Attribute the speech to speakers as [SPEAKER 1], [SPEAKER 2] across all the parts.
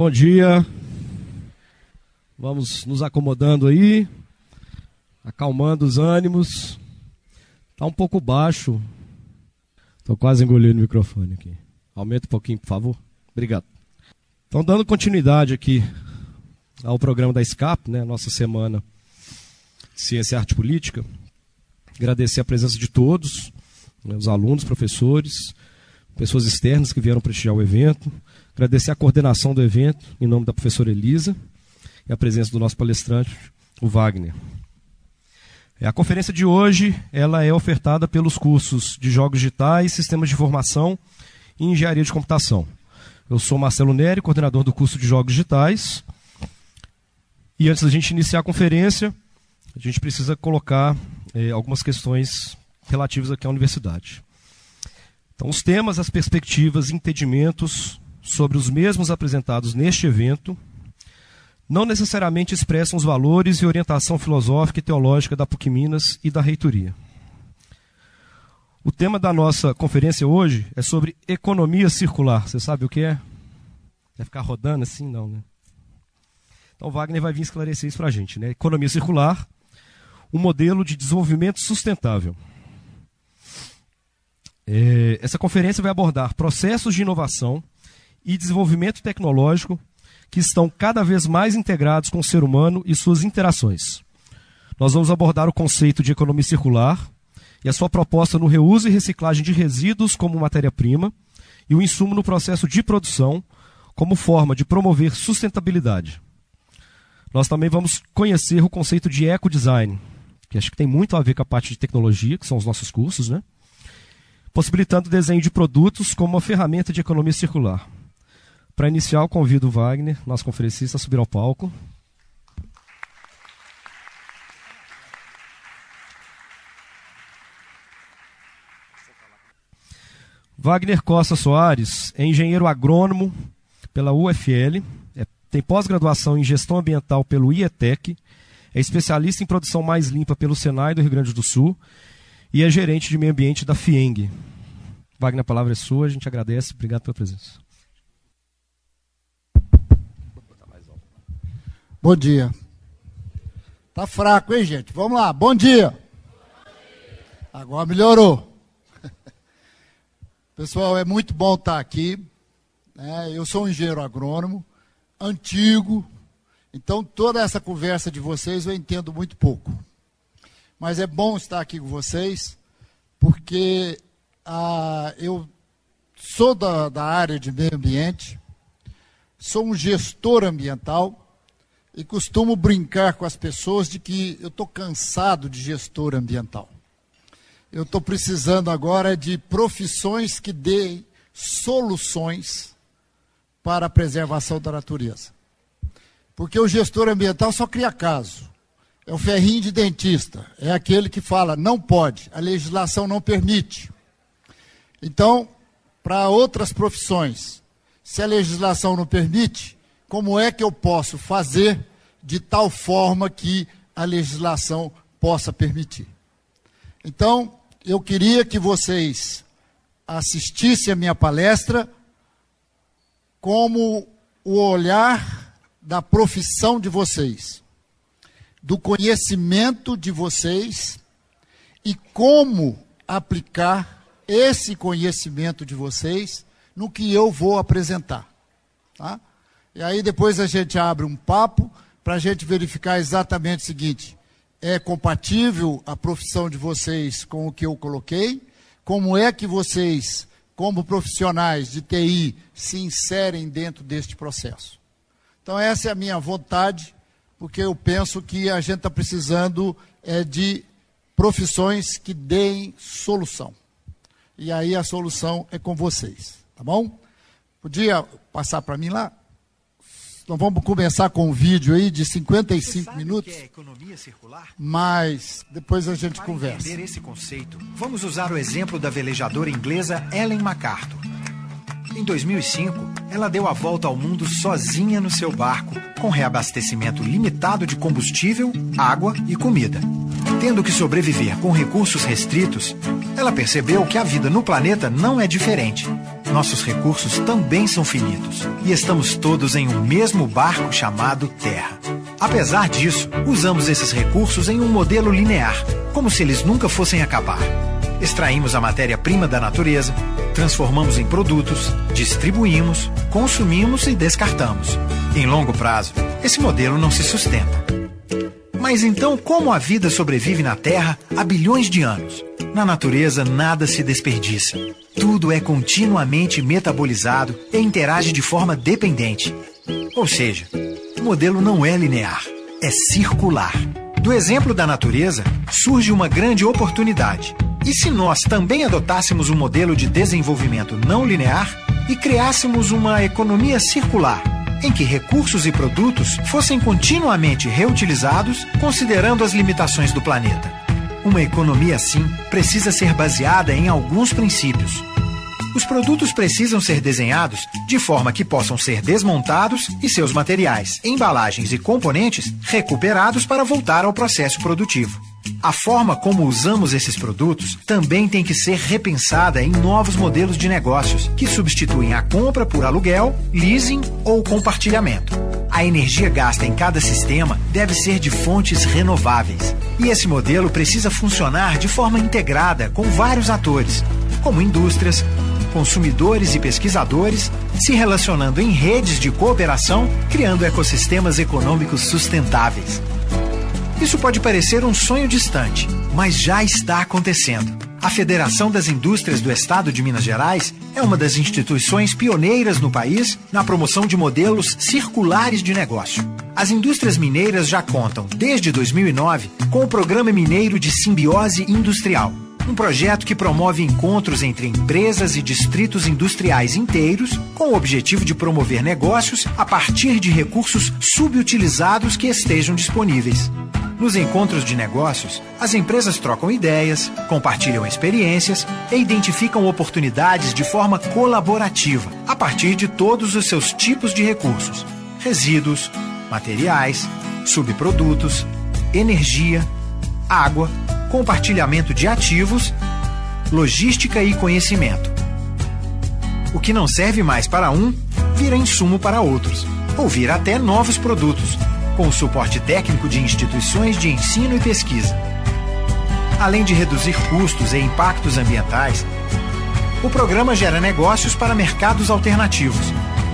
[SPEAKER 1] Bom dia. Vamos nos acomodando aí, acalmando os ânimos. Está um pouco baixo. Estou quase engolindo o microfone aqui. Aumenta um pouquinho, por favor. Obrigado. Então, dando continuidade aqui ao programa da SCAP, né, nossa semana de Ciência e Arte Política. Agradecer a presença de todos, né, os alunos, professores, pessoas externas que vieram prestigiar o evento. Agradecer a coordenação do evento, em nome da professora Elisa, e a presença do nosso palestrante, o Wagner. É, a conferência de hoje ela é ofertada pelos cursos de Jogos Digitais, Sistemas de Informação e Engenharia de Computação. Eu sou Marcelo Neri, coordenador do curso de Jogos Digitais. E antes da gente iniciar a conferência, a gente precisa colocar eh, algumas questões relativas aqui à universidade. Então, os temas, as perspectivas entendimentos sobre os mesmos apresentados neste evento não necessariamente expressam os valores e orientação filosófica e teológica da PUC Minas e da reitoria. O tema da nossa conferência hoje é sobre economia circular. Você sabe o que é? Vai ficar rodando assim? Não, né? Então, Wagner vai vir esclarecer isso para a gente. Né? Economia circular, um modelo de desenvolvimento sustentável. É, essa conferência vai abordar processos de inovação e desenvolvimento tecnológico que estão cada vez mais integrados com o ser humano e suas interações. Nós vamos abordar o conceito de economia circular e a sua proposta no reuso e reciclagem de resíduos como matéria-prima e o insumo no processo de produção como forma de promover sustentabilidade. Nós também vamos conhecer o conceito de ecodesign, que acho que tem muito a ver com a parte de tecnologia, que são os nossos cursos, né? possibilitando o desenho de produtos como uma ferramenta de economia circular. Para iniciar, eu convido o Wagner, nosso conferencista, a subir ao palco. Wagner Costa Soares é engenheiro agrônomo pela UFL, é, tem pós-graduação em gestão ambiental pelo IETEC, é especialista em produção mais limpa pelo Senai do Rio Grande do Sul e é gerente de meio ambiente da FIENG. Wagner, a palavra é sua, a gente agradece, obrigado pela presença.
[SPEAKER 2] Bom dia. Tá fraco, hein, gente? Vamos lá. Bom dia. Agora melhorou. Pessoal, é muito bom estar aqui. Né? Eu sou um engenheiro agrônomo, antigo, então toda essa conversa de vocês eu entendo muito pouco. Mas é bom estar aqui com vocês, porque ah, eu sou da, da área de meio ambiente, sou um gestor ambiental e costumo brincar com as pessoas de que eu estou cansado de gestor ambiental. Eu estou precisando agora de profissões que deem soluções para a preservação da natureza. Porque o gestor ambiental só cria caso. É o ferrinho de dentista. É aquele que fala, não pode, a legislação não permite. Então, para outras profissões, se a legislação não permite, como é que eu posso fazer de tal forma que a legislação possa permitir? Então, eu queria que vocês assistissem a minha palestra como o olhar da profissão de vocês do conhecimento de vocês e como aplicar esse conhecimento de vocês no que eu vou apresentar. Tá? E aí depois a gente abre um papo para a gente verificar exatamente o seguinte: é compatível a profissão de vocês com o que eu coloquei? Como é que vocês, como profissionais de TI, se inserem dentro deste processo? Então, essa é a minha vontade porque eu penso que a gente está precisando é, de profissões que deem solução. E aí a solução é com vocês, tá bom? Podia passar para mim lá? Então vamos começar com um vídeo aí de 55 minutos. Que é economia circular? Mas depois a gente
[SPEAKER 3] para
[SPEAKER 2] conversa.
[SPEAKER 3] Entender esse conceito, vamos usar o exemplo da velejadora inglesa Ellen MacArthur. Em 2005, ela deu a volta ao mundo sozinha no seu barco, com reabastecimento limitado de combustível, água e comida. Tendo que sobreviver com recursos restritos, ela percebeu que a vida no planeta não é diferente. Nossos recursos também são finitos e estamos todos em um mesmo barco chamado Terra. Apesar disso, usamos esses recursos em um modelo linear, como se eles nunca fossem acabar. Extraímos a matéria-prima da natureza, transformamos em produtos, distribuímos, consumimos e descartamos. Em longo prazo, esse modelo não se sustenta. Mas então, como a vida sobrevive na Terra há bilhões de anos? Na natureza, nada se desperdiça. Tudo é continuamente metabolizado e interage de forma dependente. Ou seja, o modelo não é linear, é circular. Do exemplo da natureza, surge uma grande oportunidade. E se nós também adotássemos um modelo de desenvolvimento não linear e criássemos uma economia circular? Em que recursos e produtos fossem continuamente reutilizados, considerando as limitações do planeta. Uma economia assim precisa ser baseada em alguns princípios. Os produtos precisam ser desenhados de forma que possam ser desmontados e seus materiais, embalagens e componentes recuperados para voltar ao processo produtivo. A forma como usamos esses produtos também tem que ser repensada em novos modelos de negócios que substituem a compra por aluguel, leasing ou compartilhamento. A energia gasta em cada sistema deve ser de fontes renováveis. E esse modelo precisa funcionar de forma integrada com vários atores, como indústrias, consumidores e pesquisadores, se relacionando em redes de cooperação, criando ecossistemas econômicos sustentáveis. Isso pode parecer um sonho distante, mas já está acontecendo. A Federação das Indústrias do Estado de Minas Gerais é uma das instituições pioneiras no país na promoção de modelos circulares de negócio. As indústrias mineiras já contam, desde 2009, com o Programa Mineiro de Simbiose Industrial, um projeto que promove encontros entre empresas e distritos industriais inteiros com o objetivo de promover negócios a partir de recursos subutilizados que estejam disponíveis. Nos encontros de negócios, as empresas trocam ideias, compartilham experiências e identificam oportunidades de forma colaborativa, a partir de todos os seus tipos de recursos: resíduos, materiais, subprodutos, energia, água, compartilhamento de ativos, logística e conhecimento. O que não serve mais para um, vira insumo para outros, ou vira até novos produtos com o suporte técnico de instituições de ensino e pesquisa. Além de reduzir custos e impactos ambientais, o programa gera negócios para mercados alternativos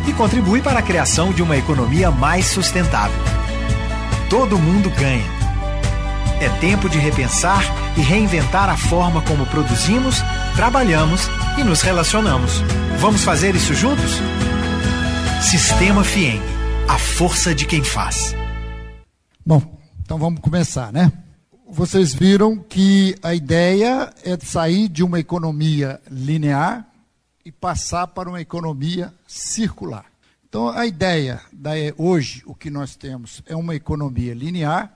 [SPEAKER 3] e contribui para a criação de uma economia mais sustentável. Todo mundo ganha. É tempo de repensar e reinventar a forma como produzimos, trabalhamos e nos relacionamos. Vamos fazer isso juntos? Sistema FIEM a força de quem faz.
[SPEAKER 2] Bom, então vamos começar, né? Vocês viram que a ideia é sair de uma economia linear e passar para uma economia circular. Então, a ideia da hoje, o que nós temos é uma economia linear,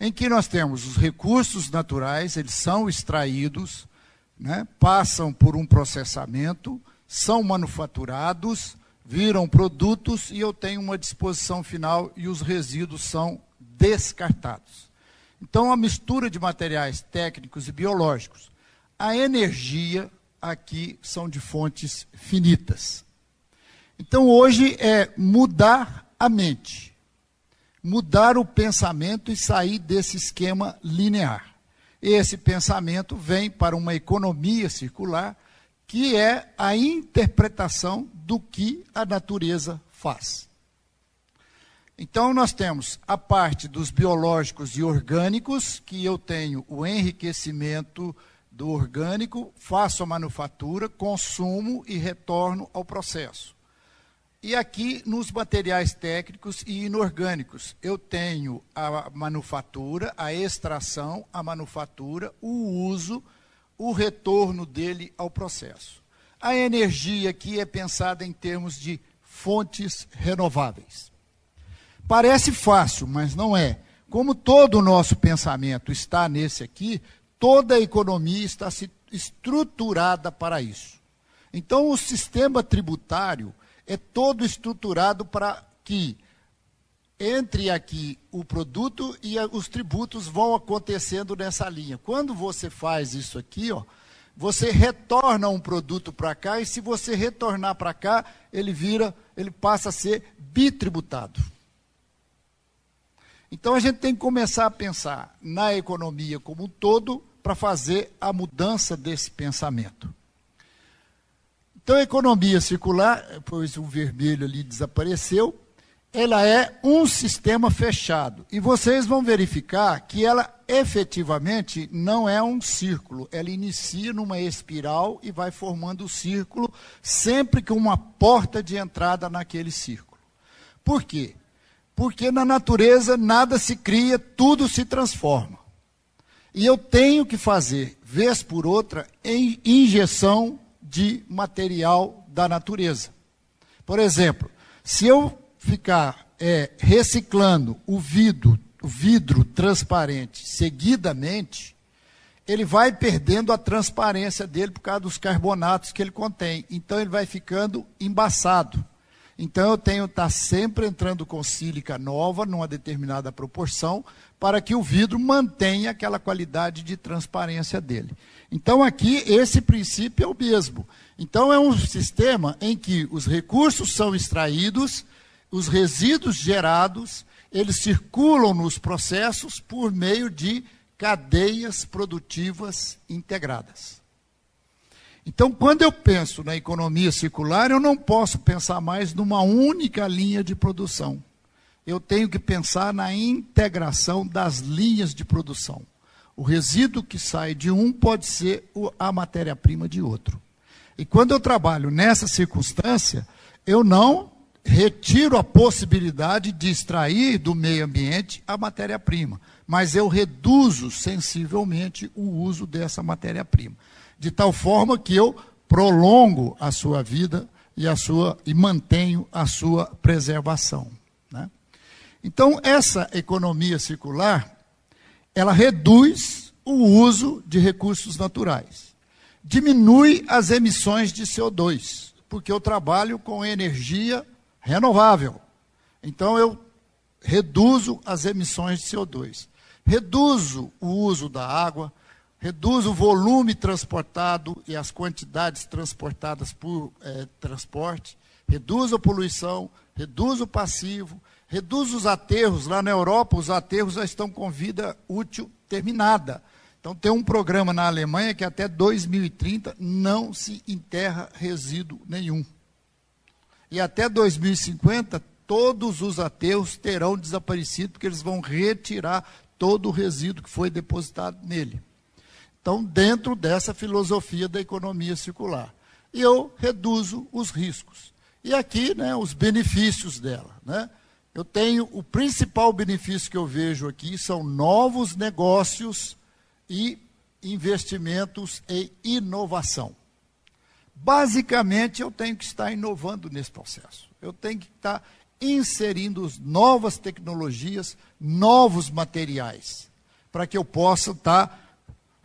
[SPEAKER 2] em que nós temos os recursos naturais, eles são extraídos, né, passam por um processamento, são manufaturados, viram produtos e eu tenho uma disposição final e os resíduos são descartados. Então, a mistura de materiais técnicos e biológicos. A energia aqui são de fontes finitas. Então, hoje é mudar a mente, mudar o pensamento e sair desse esquema linear. Esse pensamento vem para uma economia circular, que é a interpretação do que a natureza faz. Então, nós temos a parte dos biológicos e orgânicos, que eu tenho o enriquecimento do orgânico, faço a manufatura, consumo e retorno ao processo. E aqui nos materiais técnicos e inorgânicos, eu tenho a manufatura, a extração, a manufatura, o uso, o retorno dele ao processo. A energia aqui é pensada em termos de fontes renováveis. Parece fácil, mas não é. Como todo o nosso pensamento está nesse aqui, toda a economia está estruturada para isso. Então, o sistema tributário é todo estruturado para que entre aqui o produto e os tributos vão acontecendo nessa linha. Quando você faz isso aqui, ó, você retorna um produto para cá e se você retornar para cá, ele vira, ele passa a ser bitributado. Então a gente tem que começar a pensar na economia como um todo para fazer a mudança desse pensamento. Então a economia circular, pois o vermelho ali desapareceu, ela é um sistema fechado. E vocês vão verificar que ela efetivamente não é um círculo. Ela inicia numa espiral e vai formando o círculo, sempre com uma porta de entrada naquele círculo. Por quê? Porque na natureza nada se cria, tudo se transforma. E eu tenho que fazer, vez por outra, em injeção de material da natureza. Por exemplo, se eu ficar é, reciclando o vidro, o vidro transparente seguidamente, ele vai perdendo a transparência dele por causa dos carbonatos que ele contém. Então ele vai ficando embaçado. Então eu tenho que estar sempre entrando com sílica nova, numa determinada proporção, para que o vidro mantenha aquela qualidade de transparência dele. Então aqui esse princípio é o mesmo. Então é um sistema em que os recursos são extraídos, os resíduos gerados, eles circulam nos processos por meio de cadeias produtivas integradas. Então, quando eu penso na economia circular, eu não posso pensar mais numa única linha de produção. Eu tenho que pensar na integração das linhas de produção. O resíduo que sai de um pode ser a matéria-prima de outro. E quando eu trabalho nessa circunstância, eu não retiro a possibilidade de extrair do meio ambiente a matéria-prima, mas eu reduzo sensivelmente o uso dessa matéria-prima de tal forma que eu prolongo a sua vida e, a sua, e mantenho a sua preservação. Né? Então, essa economia circular, ela reduz o uso de recursos naturais, diminui as emissões de CO2, porque eu trabalho com energia renovável. Então, eu reduzo as emissões de CO2, reduzo o uso da água, reduz o volume transportado e as quantidades transportadas por é, transporte, reduz a poluição, reduz o passivo, reduz os aterros. Lá na Europa, os aterros já estão com vida útil terminada. Então, tem um programa na Alemanha que até 2030 não se enterra resíduo nenhum. E até 2050, todos os aterros terão desaparecido, porque eles vão retirar todo o resíduo que foi depositado nele. Então, dentro dessa filosofia da economia circular. E eu reduzo os riscos. E aqui, né, os benefícios dela. Né? Eu tenho, o principal benefício que eu vejo aqui são novos negócios e investimentos em inovação. Basicamente, eu tenho que estar inovando nesse processo. Eu tenho que estar inserindo novas tecnologias, novos materiais, para que eu possa estar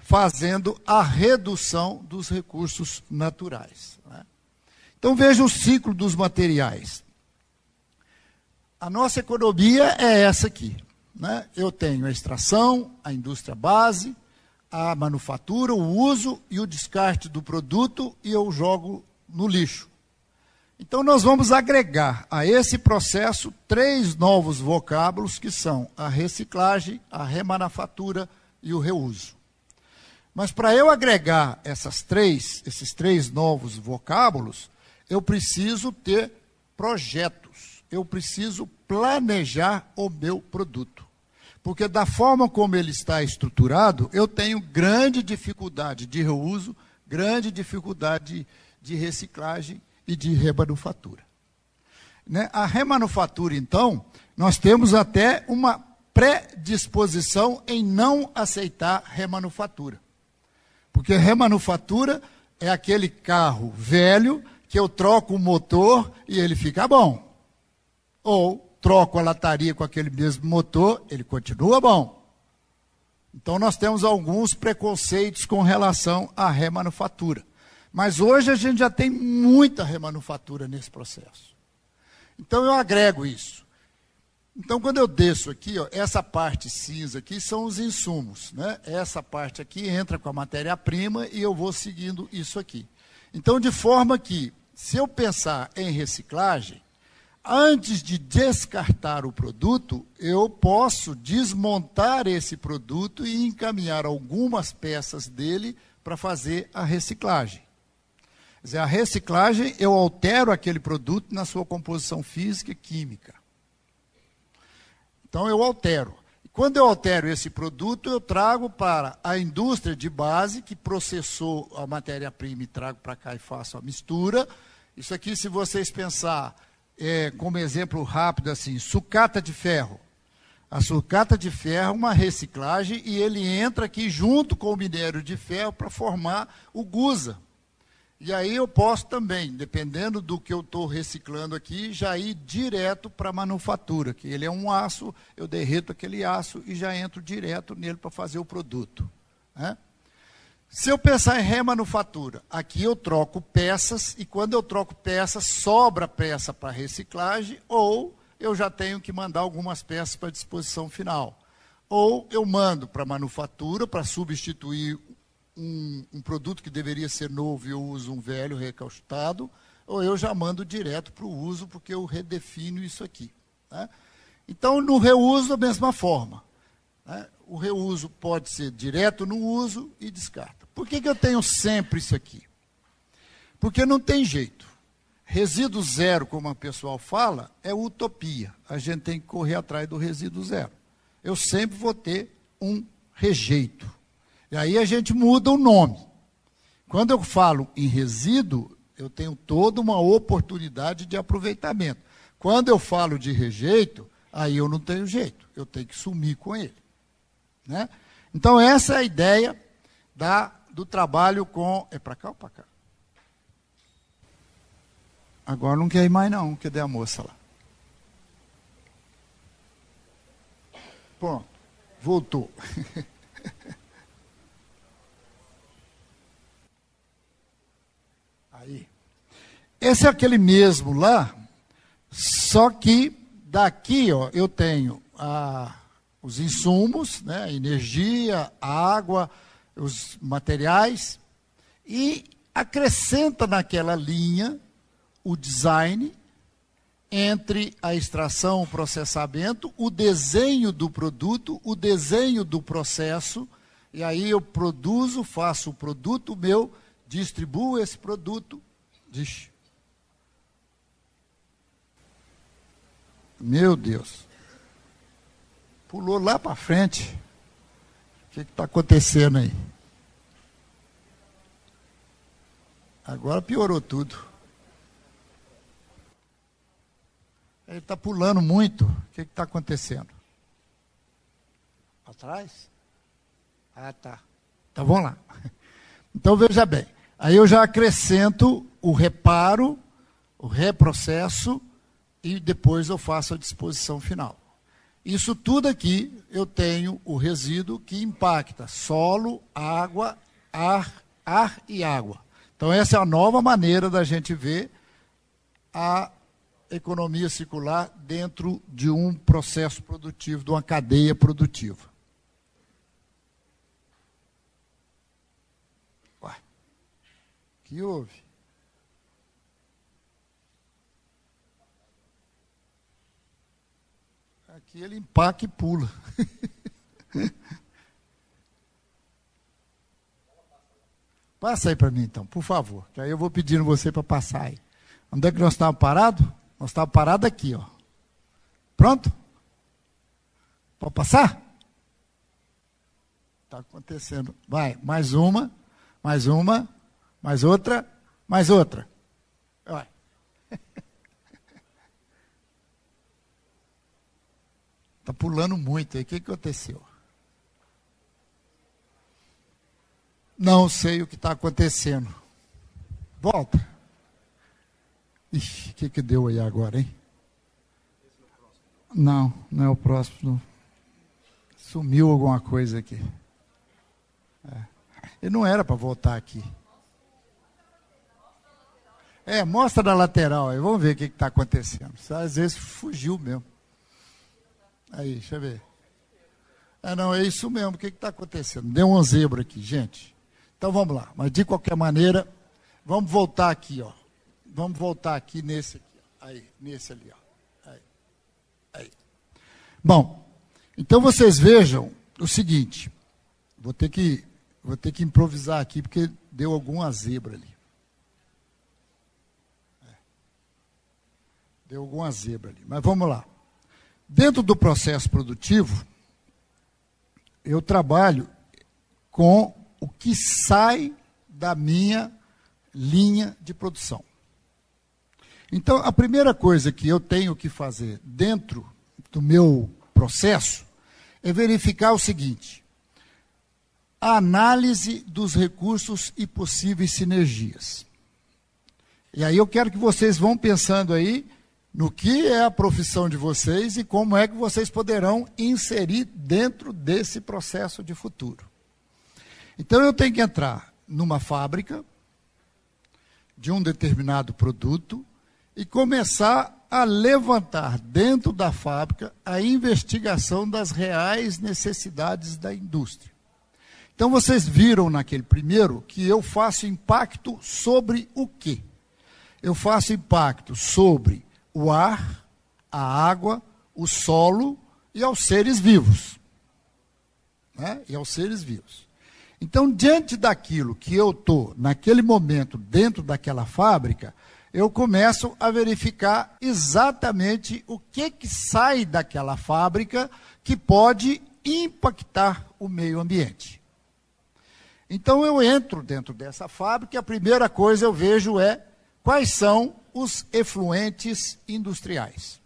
[SPEAKER 2] fazendo a redução dos recursos naturais. Né? Então veja o ciclo dos materiais. A nossa economia é essa aqui. Né? Eu tenho a extração, a indústria base, a manufatura, o uso e o descarte do produto e eu jogo no lixo. Então nós vamos agregar a esse processo três novos vocábulos que são a reciclagem, a remanufatura e o reuso. Mas para eu agregar essas três, esses três novos vocábulos, eu preciso ter projetos. Eu preciso planejar o meu produto. Porque da forma como ele está estruturado, eu tenho grande dificuldade de reuso, grande dificuldade de reciclagem e de remanufatura. Né? A remanufatura, então, nós temos até uma predisposição em não aceitar remanufatura. Porque remanufatura é aquele carro velho que eu troco o motor e ele fica bom. Ou troco a lataria com aquele mesmo motor, ele continua bom. Então nós temos alguns preconceitos com relação à remanufatura. Mas hoje a gente já tem muita remanufatura nesse processo. Então eu agrego isso. Então, quando eu desço aqui, ó, essa parte cinza aqui são os insumos. Né? Essa parte aqui entra com a matéria-prima e eu vou seguindo isso aqui. Então, de forma que, se eu pensar em reciclagem, antes de descartar o produto, eu posso desmontar esse produto e encaminhar algumas peças dele para fazer a reciclagem. Quer dizer, a reciclagem, eu altero aquele produto na sua composição física e química. Então eu altero. Quando eu altero esse produto, eu trago para a indústria de base, que processou a matéria-prima e trago para cá e faço a mistura. Isso aqui, se vocês pensar é, como exemplo rápido assim, sucata de ferro. A sucata de ferro é uma reciclagem e ele entra aqui junto com o minério de ferro para formar o gusa. E aí eu posso também, dependendo do que eu estou reciclando aqui, já ir direto para a manufatura, que ele é um aço, eu derreto aquele aço e já entro direto nele para fazer o produto. Né? Se eu pensar em remanufatura, aqui eu troco peças e quando eu troco peças, sobra peça para reciclagem ou eu já tenho que mandar algumas peças para disposição final. Ou eu mando para manufatura para substituir um, um, produto que deveria ser novo e eu uso um velho recalcitrado, ou eu já mando direto para o uso, porque eu redefino isso aqui. Né? Então, no reuso, da mesma forma. Né? O reuso pode ser direto no uso e descarta. Por que, que eu tenho sempre isso aqui? Porque não tem jeito. Resíduo zero, como o pessoal fala, é utopia. A gente tem que correr atrás do resíduo zero. Eu sempre vou ter um rejeito. E aí a gente muda o nome. Quando eu falo em resíduo, eu tenho toda uma oportunidade de aproveitamento. Quando eu falo de rejeito, aí eu não tenho jeito, eu tenho que sumir com ele. Né? Então, essa é a ideia da, do trabalho com. É para cá ou para cá? Agora não quer ir mais, não. Cadê a moça lá? Pronto, voltou. Aí. Esse é aquele mesmo lá, só que daqui ó, eu tenho a, os insumos, né, energia, água, os materiais, e acrescenta naquela linha o design entre a extração, o processamento, o desenho do produto, o desenho do processo, e aí eu produzo, faço o produto meu distribuo esse produto. Diz. Meu Deus. Pulou lá para frente. O que está acontecendo aí? Agora piorou tudo. Ele está pulando muito. O que está acontecendo? Atrás? Ah, tá. Então vamos lá. Então veja bem. Aí eu já acrescento o reparo, o reprocesso e depois eu faço a disposição final. Isso tudo aqui eu tenho o resíduo que impacta solo, água, ar, ar e água. Então essa é a nova maneira da gente ver a economia circular dentro de um processo produtivo, de uma cadeia produtiva. Que houve? Aqui ele empaca e pula. Passa aí para mim então, por favor. Que aí eu vou pedindo você para passar aí. Onde é que nós estávamos parados? Nós estávamos parados aqui, ó. Pronto? Pode passar? Está acontecendo. Vai, mais uma, mais uma mais outra, mais outra. Está pulando muito aí. O que aconteceu? Não sei o que está acontecendo. Volta. O que, que deu aí agora, hein? Não, não é o próximo. Sumiu alguma coisa aqui. É. Ele não era para voltar aqui. É, mostra na lateral aí, vamos ver o que está acontecendo. Às vezes fugiu mesmo. Aí, deixa eu ver. É, não, é isso mesmo. O que está acontecendo? Deu uma zebra aqui, gente. Então vamos lá. Mas de qualquer maneira, vamos voltar aqui, ó. Vamos voltar aqui nesse aqui. Ó. Aí, nesse ali, ó. Aí. Aí. Bom, então vocês vejam o seguinte. Vou ter que, vou ter que improvisar aqui, porque deu alguma zebra ali. É. Deu alguma zebra ali. Mas vamos lá. Dentro do processo produtivo, eu trabalho com o que sai da minha linha de produção. Então, a primeira coisa que eu tenho que fazer dentro do meu processo é verificar o seguinte: a análise dos recursos e possíveis sinergias. E aí eu quero que vocês vão pensando aí no que é a profissão de vocês e como é que vocês poderão inserir dentro desse processo de futuro. Então eu tenho que entrar numa fábrica de um determinado produto e começar a levantar dentro da fábrica a investigação das reais necessidades da indústria. Então vocês viram naquele primeiro que eu faço impacto sobre o quê? Eu faço impacto sobre o ar, a água, o solo e aos seres vivos. Né? E aos seres vivos. Então, diante daquilo que eu estou, naquele momento, dentro daquela fábrica, eu começo a verificar exatamente o que, que sai daquela fábrica que pode impactar o meio ambiente. Então eu entro dentro dessa fábrica e a primeira coisa eu vejo é quais são os efluentes industriais.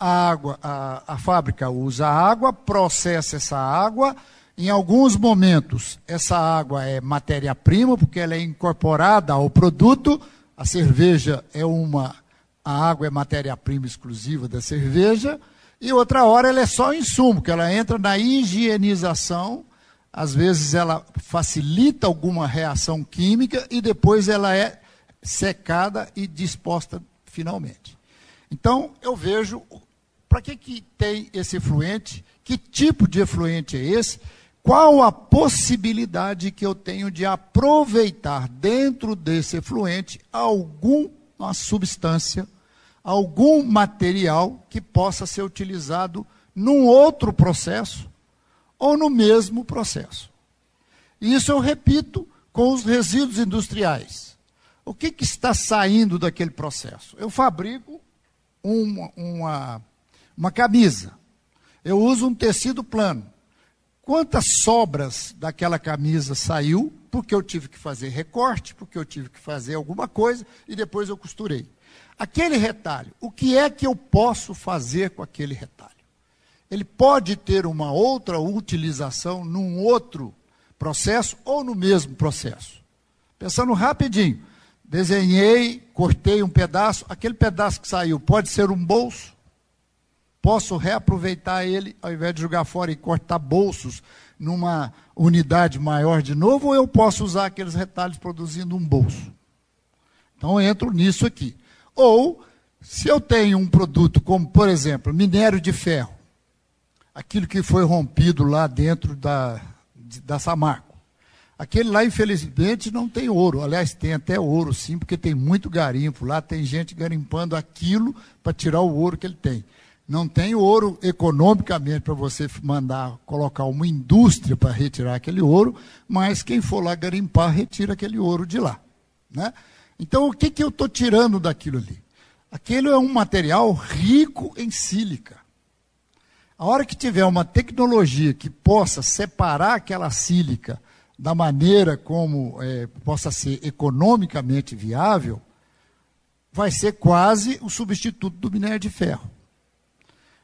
[SPEAKER 2] A, água, a, a fábrica usa água, processa essa água. Em alguns momentos, essa água é matéria-prima, porque ela é incorporada ao produto. A cerveja é uma. A água é matéria-prima exclusiva da cerveja. E outra hora ela é só insumo, que ela entra na higienização. Às vezes ela facilita alguma reação química e depois ela é secada e disposta finalmente. Então, eu vejo para que, que tem esse efluente, que tipo de efluente é esse, qual a possibilidade que eu tenho de aproveitar dentro desse efluente alguma substância, algum material que possa ser utilizado num outro processo ou no mesmo processo. Isso eu repito com os resíduos industriais. O que, que está saindo daquele processo? Eu fabrico uma, uma, uma camisa. Eu uso um tecido plano. Quantas sobras daquela camisa saiu porque eu tive que fazer recorte, porque eu tive que fazer alguma coisa e depois eu costurei. Aquele retalho, o que é que eu posso fazer com aquele retalho? Ele pode ter uma outra utilização num outro processo ou no mesmo processo. Pensando rapidinho, desenhei, cortei um pedaço, aquele pedaço que saiu pode ser um bolso. Posso reaproveitar ele ao invés de jogar fora e cortar bolsos numa unidade maior de novo, ou eu posso usar aqueles retalhos produzindo um bolso. Então eu entro nisso aqui. Ou, se eu tenho um produto como, por exemplo, minério de ferro, aquilo que foi rompido lá dentro da, da Samarco. Aquele lá, infelizmente, não tem ouro. Aliás, tem até ouro, sim, porque tem muito garimpo. Lá tem gente garimpando aquilo para tirar o ouro que ele tem. Não tem ouro economicamente para você mandar colocar uma indústria para retirar aquele ouro, mas quem for lá garimpar, retira aquele ouro de lá. Né? Então, o que, que eu estou tirando daquilo ali? Aquilo é um material rico em sílica. A hora que tiver uma tecnologia que possa separar aquela sílica da maneira como é, possa ser economicamente viável, vai ser quase o substituto do minério de ferro.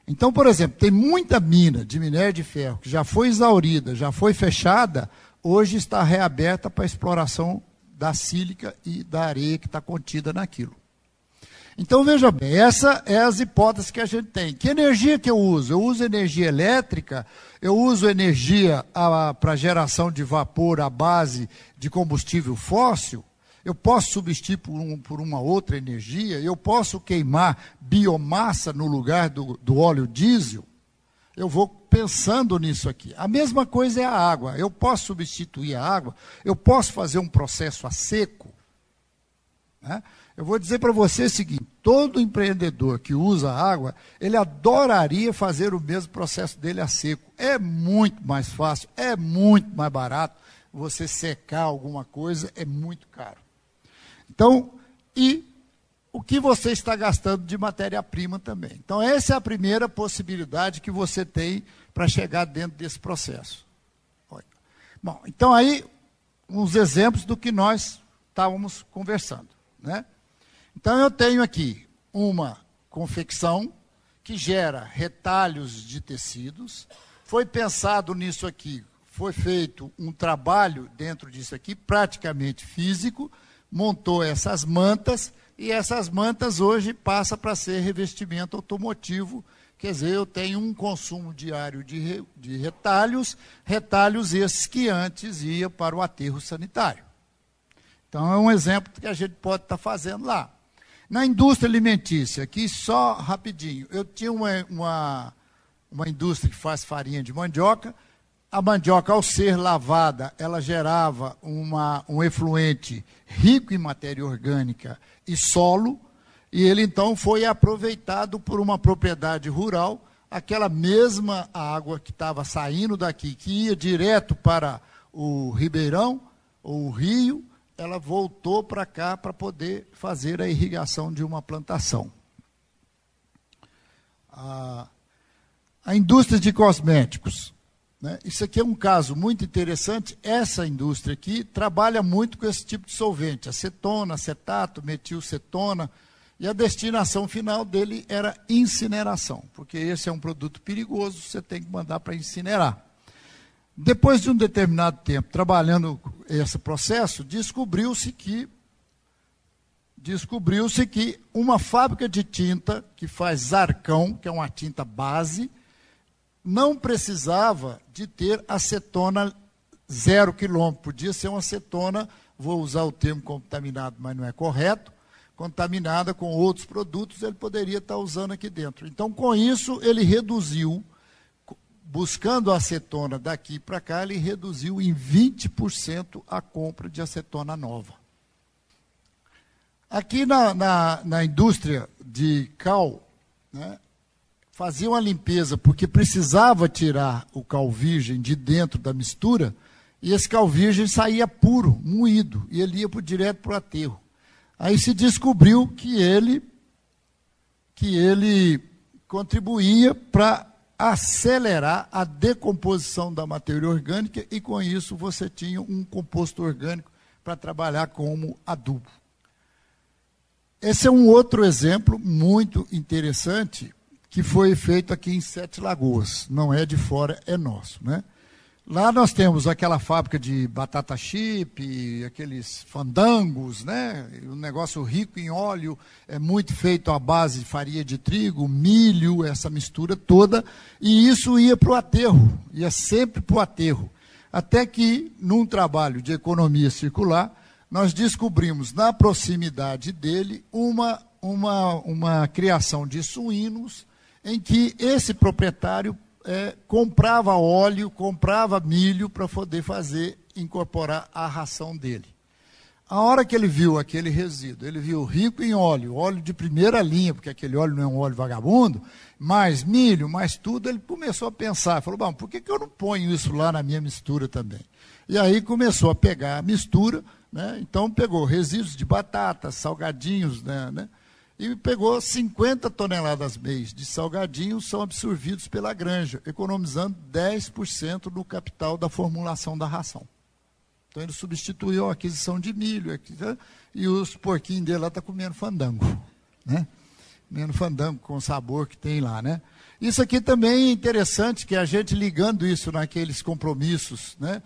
[SPEAKER 2] Então, por exemplo, tem muita mina de minério de ferro que já foi exaurida, já foi fechada, hoje está reaberta para exploração da sílica e da areia que está contida naquilo. Então, veja bem, essa é as hipóteses que a gente tem. Que energia que eu uso? Eu uso energia elétrica, eu uso energia para geração de vapor à base de combustível fóssil, eu posso substituir por, um, por uma outra energia, eu posso queimar biomassa no lugar do, do óleo diesel. eu vou pensando nisso aqui. A mesma coisa é a água. Eu posso substituir a água, eu posso fazer um processo a seco. Né? Eu vou dizer para você o seguinte: todo empreendedor que usa água, ele adoraria fazer o mesmo processo dele a seco. É muito mais fácil, é muito mais barato. Você secar alguma coisa é muito caro. Então, e o que você está gastando de matéria-prima também. Então, essa é a primeira possibilidade que você tem para chegar dentro desse processo. Bom, então aí, uns exemplos do que nós estávamos conversando. Né? Então, eu tenho aqui uma confecção que gera retalhos de tecidos. Foi pensado nisso aqui, foi feito um trabalho dentro disso aqui, praticamente físico, montou essas mantas e essas mantas hoje passam para ser revestimento automotivo. Quer dizer, eu tenho um consumo diário de, re, de retalhos, retalhos esses que antes ia para o aterro sanitário. Então, é um exemplo que a gente pode estar tá fazendo lá. Na indústria alimentícia, aqui só rapidinho, eu tinha uma, uma, uma indústria que faz farinha de mandioca, a mandioca, ao ser lavada, ela gerava uma, um efluente rico em matéria orgânica e solo, e ele então foi aproveitado por uma propriedade rural, aquela mesma água que estava saindo daqui, que ia direto para o Ribeirão, ou o rio, ela voltou para cá para poder fazer a irrigação de uma plantação. A, a indústria de cosméticos. Né? Isso aqui é um caso muito interessante. Essa indústria aqui trabalha muito com esse tipo de solvente, acetona, acetato, metilcetona, e a destinação final dele era incineração, porque esse é um produto perigoso, você tem que mandar para incinerar. Depois de um determinado tempo trabalhando esse processo, descobriu-se que descobriu-se que uma fábrica de tinta que faz arcão, que é uma tinta base, não precisava de ter acetona zero quilômetro. Podia ser uma acetona, vou usar o termo contaminado, mas não é correto, contaminada com outros produtos, ele poderia estar usando aqui dentro. Então, com isso, ele reduziu, buscando a acetona daqui para cá, ele reduziu em 20% a compra de acetona nova. Aqui na, na, na indústria de cal, né, fazia uma limpeza porque precisava tirar o cal virgem de dentro da mistura, e esse cal virgem saía puro, moído, e ele ia por, direto para o aterro. Aí se descobriu que ele, que ele contribuía para acelerar a decomposição da matéria orgânica e com isso você tinha um composto orgânico para trabalhar como adubo. Esse é um outro exemplo muito interessante que foi feito aqui em Sete Lagoas. Não é de fora, é nosso. Né? Lá nós temos aquela fábrica de batata chip, aqueles fandangos, né? um negócio rico em óleo, é muito feito à base de farinha de trigo, milho, essa mistura toda, e isso ia para o aterro, ia sempre para o aterro. Até que, num trabalho de economia circular, nós descobrimos na proximidade dele uma, uma, uma criação de suínos em que esse proprietário é, comprava óleo, comprava milho para poder fazer, incorporar a ração dele. A hora que ele viu aquele resíduo, ele viu rico em óleo, óleo de primeira linha, porque aquele óleo não é um óleo vagabundo, mais milho, mais tudo, ele começou a pensar, falou, bom, por que, que eu não ponho isso lá na minha mistura também? E aí começou a pegar a mistura, né? então pegou resíduos de batata, salgadinhos, né? né? E pegou 50 toneladas mês de salgadinhos são absorvidos pela granja, economizando 10% no capital da formulação da ração. Então ele substituiu a aquisição de milho e os porquinhos dele lá estão tá comendo fandango, né? Comendo fandango com o sabor que tem lá, né? Isso aqui também é interessante que a gente ligando isso naqueles compromissos, né?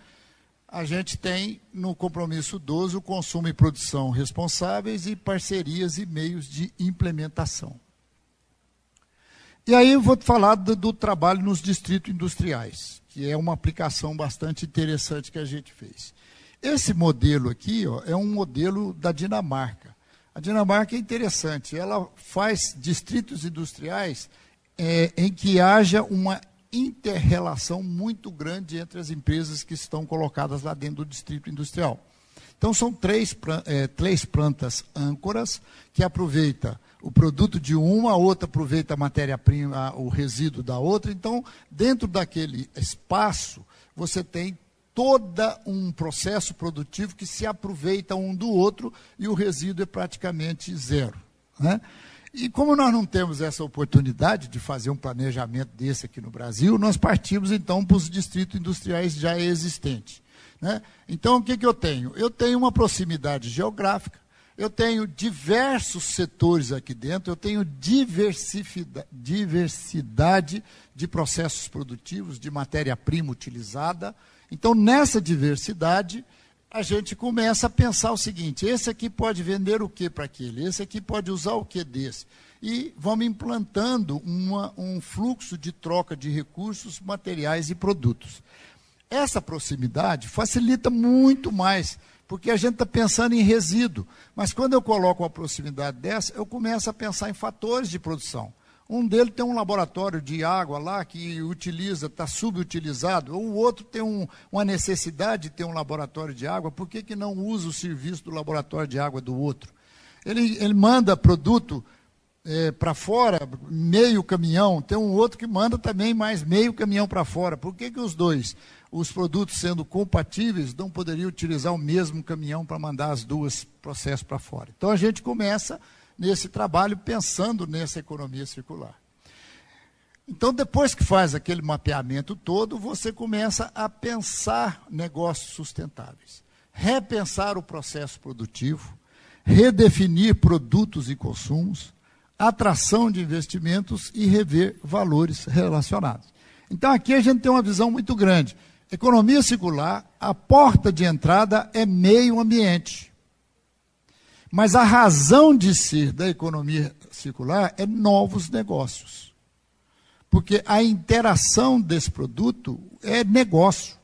[SPEAKER 2] A gente tem no compromisso 12 o consumo e produção responsáveis e parcerias e meios de implementação. E aí eu vou falar do, do, trabalho nos distritos industriais, que é uma aplicação bastante interessante que a gente fez. Esse modelo aqui ó, é um modelo da Dinamarca. A Dinamarca é interessante, ela faz distritos industriais é, em que haja uma interrelação muito grande entre as empresas que estão colocadas lá dentro do distrito industrial. Então, são três, é, três plantas âncoras que aproveita o produto de uma, a outra aproveita a matéria-prima, o resíduo da outra. Então, dentro daquele espaço, você tem todo um processo produtivo que se aproveita um do outro e o resíduo é praticamente zero. Né? E como nós não temos essa oportunidade de fazer um planejamento desse aqui no Brasil, nós partimos então para os distritos industriais já existentes. Né? Então, o que, que eu tenho? Eu tenho uma proximidade geográfica, eu tenho diversos setores aqui dentro, eu tenho diversidade de processos produtivos, de matéria-prima utilizada. Então, nessa diversidade, a gente começa a pensar o seguinte: esse aqui pode vender o que para aquele, esse aqui pode usar o que desse. E vamos implantando uma, um fluxo de troca de recursos, materiais e produtos. Essa proximidade facilita muito mais, porque a gente está pensando em resíduo. Mas quando eu coloco uma proximidade dessa, eu começo a pensar em fatores de produção. Um deles tem um laboratório de água lá que utiliza, está subutilizado, ou o outro tem um, uma necessidade de ter um laboratório de água, por que, que não usa o serviço do laboratório de água do outro? Ele, ele manda produto é, para fora, meio caminhão, tem um outro que manda também mais meio caminhão para fora. Por que, que os dois, os produtos sendo compatíveis, não poderiam utilizar o mesmo caminhão para mandar as duas processos para fora? Então a gente começa nesse trabalho pensando nessa economia circular. Então, depois que faz aquele mapeamento todo, você começa a pensar negócios sustentáveis, repensar o processo produtivo, redefinir produtos e consumos, atração de investimentos e rever valores relacionados. Então, aqui a gente tem uma visão muito grande. Economia circular, a porta de entrada é meio ambiente. Mas a razão de ser da economia circular é novos negócios. Porque a interação desse produto é negócio.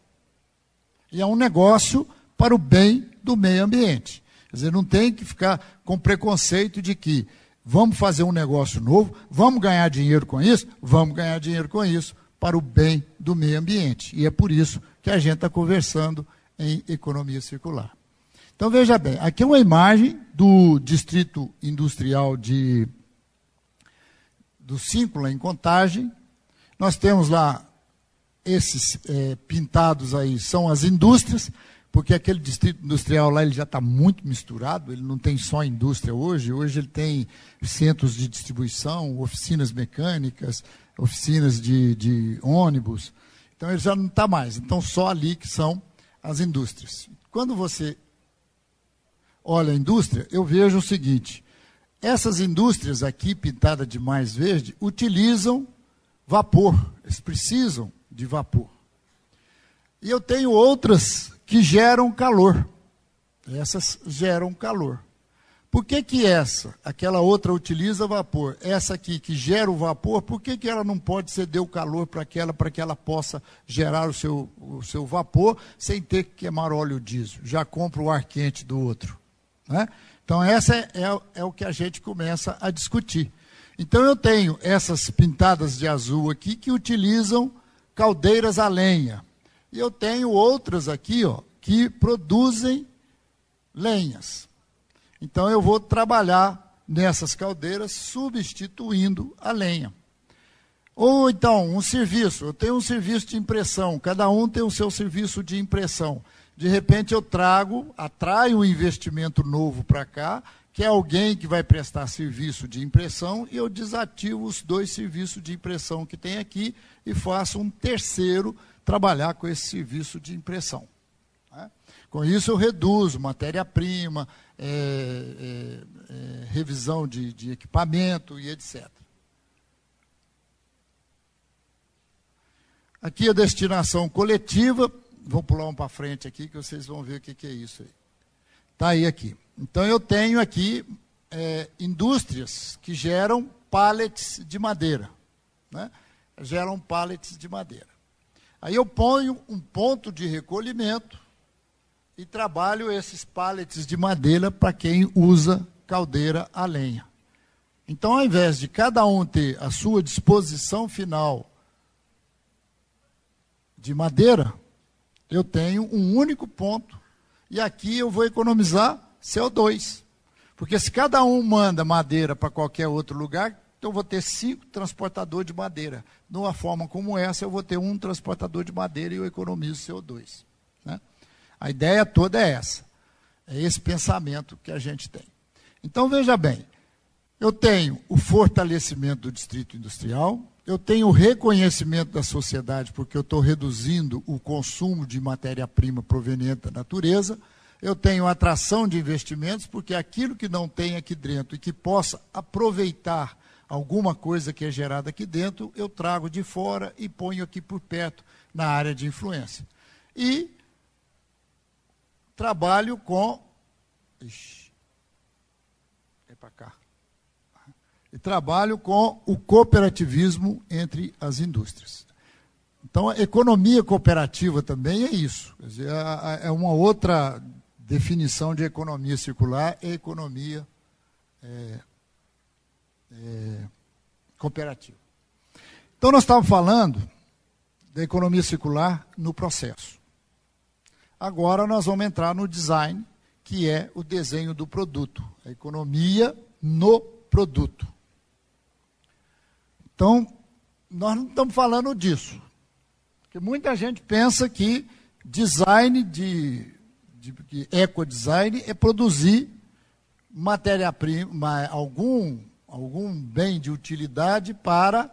[SPEAKER 2] E é um negócio para o bem do meio ambiente. Quer dizer, não tem que ficar com preconceito de que vamos fazer um negócio novo, vamos ganhar dinheiro com isso, vamos ganhar dinheiro com isso para o bem do meio ambiente. E é por isso que a gente está conversando em economia circular. Então veja bem, aqui é uma imagem do distrito industrial de do Cíncula em Contagem. Nós temos lá esses é, pintados aí são as indústrias, porque aquele distrito industrial lá ele já está muito misturado, ele não tem só indústria hoje, hoje ele tem centros de distribuição, oficinas mecânicas, oficinas de, de ônibus, então ele já não está mais, então só ali que são as indústrias. Quando você olha a indústria, eu vejo o seguinte: essas indústrias aqui, pintadas de mais verde, utilizam vapor, eles precisam de vapor. E eu tenho outras que geram calor. Essas geram calor. Por que, que essa, aquela outra utiliza vapor? Essa aqui que gera o vapor, por que, que ela não pode ceder o calor para aquela, para que ela possa gerar o seu, o seu vapor sem ter que queimar óleo diesel? Já compra o ar quente do outro. Né? Então, essa é, é, é o que a gente começa a discutir. Então, eu tenho essas pintadas de azul aqui que utilizam caldeiras a lenha. E eu tenho outras aqui ó, que produzem lenhas. Então, eu vou trabalhar nessas caldeiras substituindo a lenha. Ou então, um serviço. Eu tenho um serviço de impressão, cada um tem o seu serviço de impressão de repente eu trago, atraio um investimento novo para cá, que é alguém que vai prestar serviço de impressão, e eu desativo os dois serviços de impressão que tem aqui e faço um terceiro trabalhar com esse serviço de impressão. Né? Com isso eu reduzo matéria-prima, é, é, é, revisão de, de equipamento e etc. Aqui a destinação coletiva, Vou pular um para frente aqui que vocês vão ver o que, que é isso aí. Está aí aqui. Então eu tenho aqui é, indústrias que geram pallets de madeira. Né? Geram pallets de madeira. Aí eu ponho um ponto de recolhimento e trabalho esses pallets de madeira para quem usa caldeira a lenha. Então, ao invés de cada um ter a sua disposição final de madeira, eu tenho um único ponto. E aqui eu vou economizar CO2. Porque se cada um manda madeira para qualquer outro lugar, então eu vou ter cinco transportadores de madeira. Numa forma como essa, eu vou ter um transportador de madeira e eu economizo CO2. Né? A ideia toda é essa. É esse pensamento que a gente tem. Então, veja bem, eu tenho o fortalecimento do distrito industrial, eu tenho reconhecimento da sociedade, porque eu estou reduzindo o consumo de matéria-prima proveniente da natureza, eu tenho atração de investimentos, porque aquilo que não tem aqui dentro e que possa aproveitar alguma coisa que é gerada aqui dentro, eu trago de fora e ponho aqui por perto, na área de influência. E trabalho com. Ixi, é para cá. E trabalho com o cooperativismo entre as indústrias. Então, a economia cooperativa também é isso. Dizer, é uma outra definição de economia circular é economia é, é, cooperativa. Então, nós estávamos falando da economia circular no processo. Agora nós vamos entrar no design, que é o desenho do produto, a economia no produto. Então, nós não estamos falando disso. Porque muita gente pensa que design de, de, de ecodesign é produzir matéria-prima, algum, algum bem de utilidade para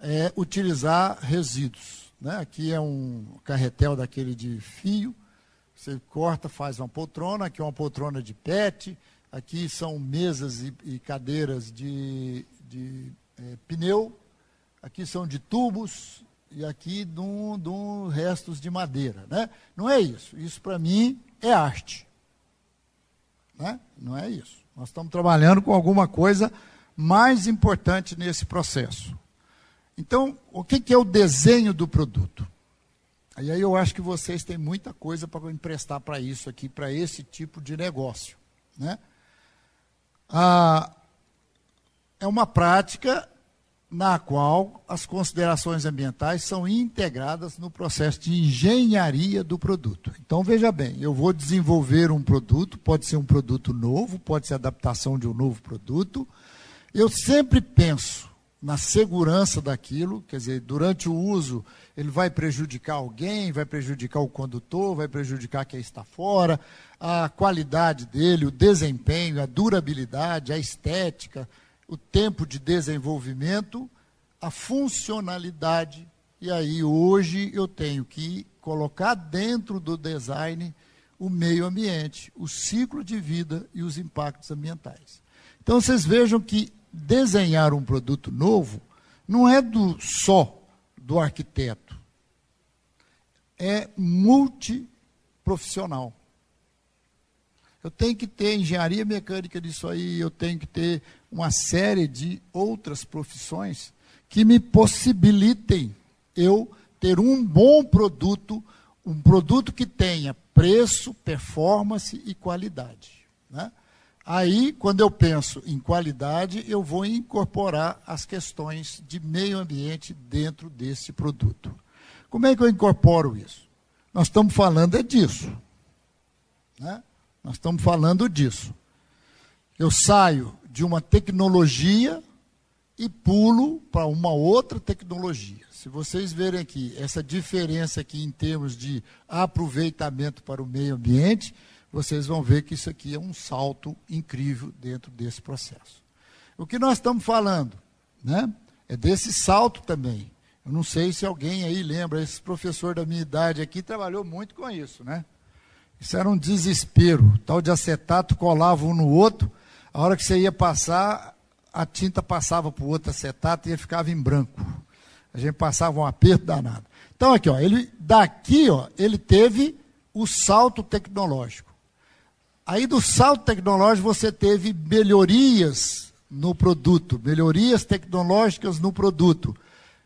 [SPEAKER 2] é, utilizar resíduos. Né? Aqui é um carretel daquele de fio. Você corta, faz uma poltrona. Aqui é uma poltrona de PET. Aqui são mesas e, e cadeiras de, de é, pneu. Aqui são de tubos. E aqui de, um, de um restos de madeira. Né? Não é isso. Isso, para mim, é arte. Né? Não é isso. Nós estamos trabalhando com alguma coisa mais importante nesse processo. Então, o que, que é o desenho do produto? E aí eu acho que vocês têm muita coisa para emprestar para isso aqui, para esse tipo de negócio. Né? Ah, é uma prática na qual as considerações ambientais são integradas no processo de engenharia do produto. Então, veja bem, eu vou desenvolver um produto, pode ser um produto novo, pode ser adaptação de um novo produto. Eu sempre penso na segurança daquilo, quer dizer, durante o uso, ele vai prejudicar alguém, vai prejudicar o condutor, vai prejudicar quem está fora, a qualidade dele, o desempenho, a durabilidade, a estética, o tempo de desenvolvimento, a funcionalidade. E aí, hoje, eu tenho que colocar dentro do design o meio ambiente, o ciclo de vida e os impactos ambientais. Então, vocês vejam que desenhar um produto novo não é do só do arquiteto. É multiprofissional. Eu tenho que ter engenharia mecânica disso aí, eu tenho que ter uma série de outras profissões que me possibilitem eu ter um bom produto, um produto que tenha preço, performance e qualidade. Né? Aí, quando eu penso em qualidade, eu vou incorporar as questões de meio ambiente dentro desse produto. Como é que eu incorporo isso? Nós estamos falando é disso. Né? Nós estamos falando disso. Eu saio de uma tecnologia e pulo para uma outra tecnologia. Se vocês verem aqui, essa diferença aqui em termos de aproveitamento para o meio ambiente, vocês vão ver que isso aqui é um salto incrível dentro desse processo. O que nós estamos falando, né? É desse salto também. Eu não sei se alguém aí lembra, esse professor da minha idade aqui trabalhou muito com isso, né? Isso era um desespero. Tal de acetato colava um no outro, a hora que você ia passar, a tinta passava para o outro acetato e ele ficava em branco. A gente passava um aperto danado. Então aqui, ó, ele daqui, ó, ele teve o salto tecnológico. Aí do salto tecnológico você teve melhorias no produto, melhorias tecnológicas no produto.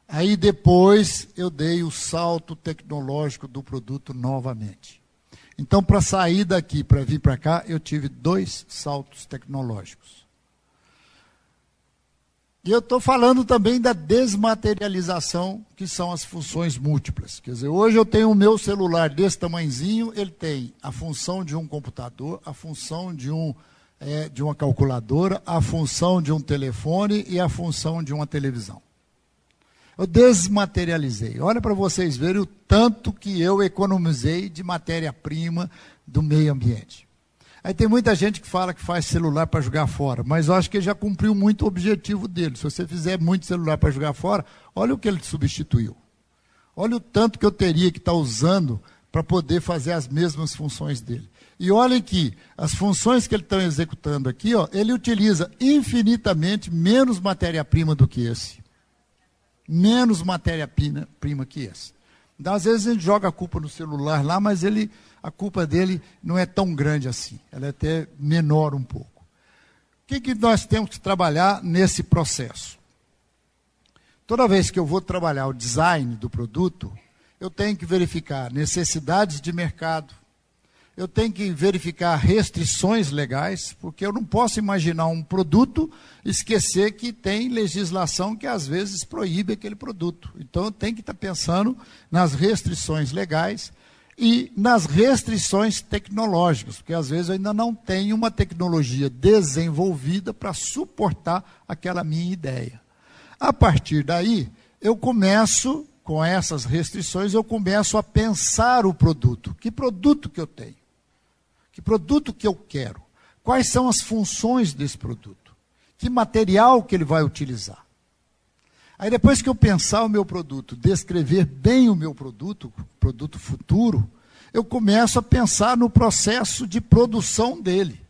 [SPEAKER 2] Aí depois eu dei o salto tecnológico do produto novamente. Então, para sair daqui, para vir para cá, eu tive dois saltos tecnológicos. E eu estou falando também da desmaterialização, que são as funções múltiplas. Quer dizer, hoje eu tenho o meu celular desse tamanhozinho, ele tem a função de um computador, a função de, um, é, de uma calculadora, a função de um telefone e a função de uma televisão. Eu desmaterializei. Olha para vocês verem o tanto que eu economizei de matéria-prima do meio ambiente. Aí tem muita gente que fala que faz celular para jogar fora, mas eu acho que ele já cumpriu muito o objetivo dele. Se você fizer muito celular para jogar fora, olha o que ele substituiu. Olha o tanto que eu teria que estar tá usando para poder fazer as mesmas funções dele. E olhem que as funções que ele está executando aqui, ó, ele utiliza infinitamente menos matéria-prima do que esse. Menos matéria-prima que esse. Então, às vezes a gente joga a culpa no celular lá, mas ele a culpa dele não é tão grande assim, ela é até menor um pouco. O que, que nós temos que trabalhar nesse processo? Toda vez que eu vou trabalhar o design do produto, eu tenho que verificar necessidades de mercado, eu tenho que verificar restrições legais, porque eu não posso imaginar um produto esquecer que tem legislação que às vezes proíbe aquele produto. Então eu tenho que estar pensando nas restrições legais e nas restrições tecnológicas, porque às vezes eu ainda não tenho uma tecnologia desenvolvida para suportar aquela minha ideia. A partir daí, eu começo, com essas restrições, eu começo a pensar o produto. Que produto que eu tenho? Que produto que eu quero? Quais são as funções desse produto? Que material que ele vai utilizar? Aí depois que eu pensar o meu produto, descrever bem o meu produto, produto futuro, eu começo a pensar no processo de produção dele.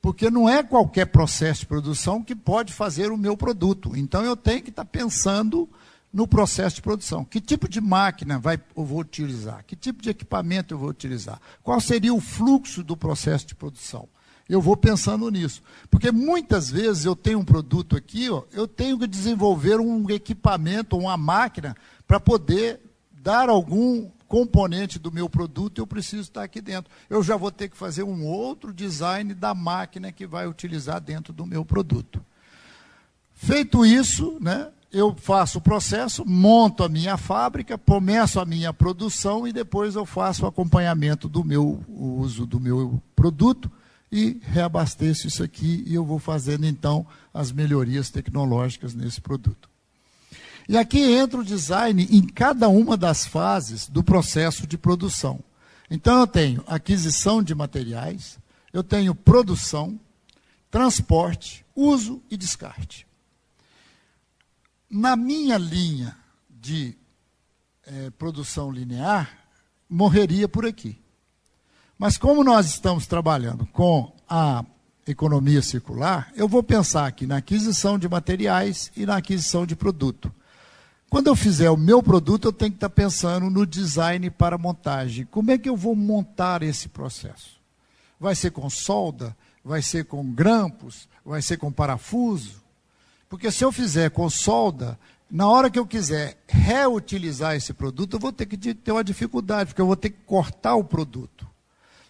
[SPEAKER 2] Porque não é qualquer processo de produção que pode fazer o meu produto. Então eu tenho que estar pensando no processo de produção. Que tipo de máquina vai, eu vou utilizar? Que tipo de equipamento eu vou utilizar? Qual seria o fluxo do processo de produção? eu vou pensando nisso. Porque muitas vezes eu tenho um produto aqui, ó, eu tenho que desenvolver um equipamento, uma máquina, para poder dar algum componente do meu produto, eu preciso estar aqui dentro. Eu já vou ter que fazer um outro design da máquina que vai utilizar dentro do meu produto. Feito isso, né, eu faço o processo, monto a minha fábrica, começo a minha produção e depois eu faço o acompanhamento do meu uso do meu produto e reabasteço isso aqui e eu vou fazendo então as melhorias tecnológicas nesse produto. E aqui entra o design em cada uma das fases do processo de produção. Então eu tenho aquisição de materiais, eu tenho produção, transporte, uso e descarte. Na minha linha de é, produção linear, morreria por aqui. Mas como nós estamos trabalhando com a economia circular, eu vou pensar aqui na aquisição de materiais e na aquisição de produto. Quando eu fizer o meu produto, eu tenho que estar pensando no design para montagem. Como é que eu vou montar esse processo? Vai ser com solda? Vai ser com grampos? Vai ser com parafuso? Porque se eu fizer com solda, na hora que eu quiser reutilizar esse produto, eu vou ter que ter uma dificuldade, porque eu vou ter que cortar o produto.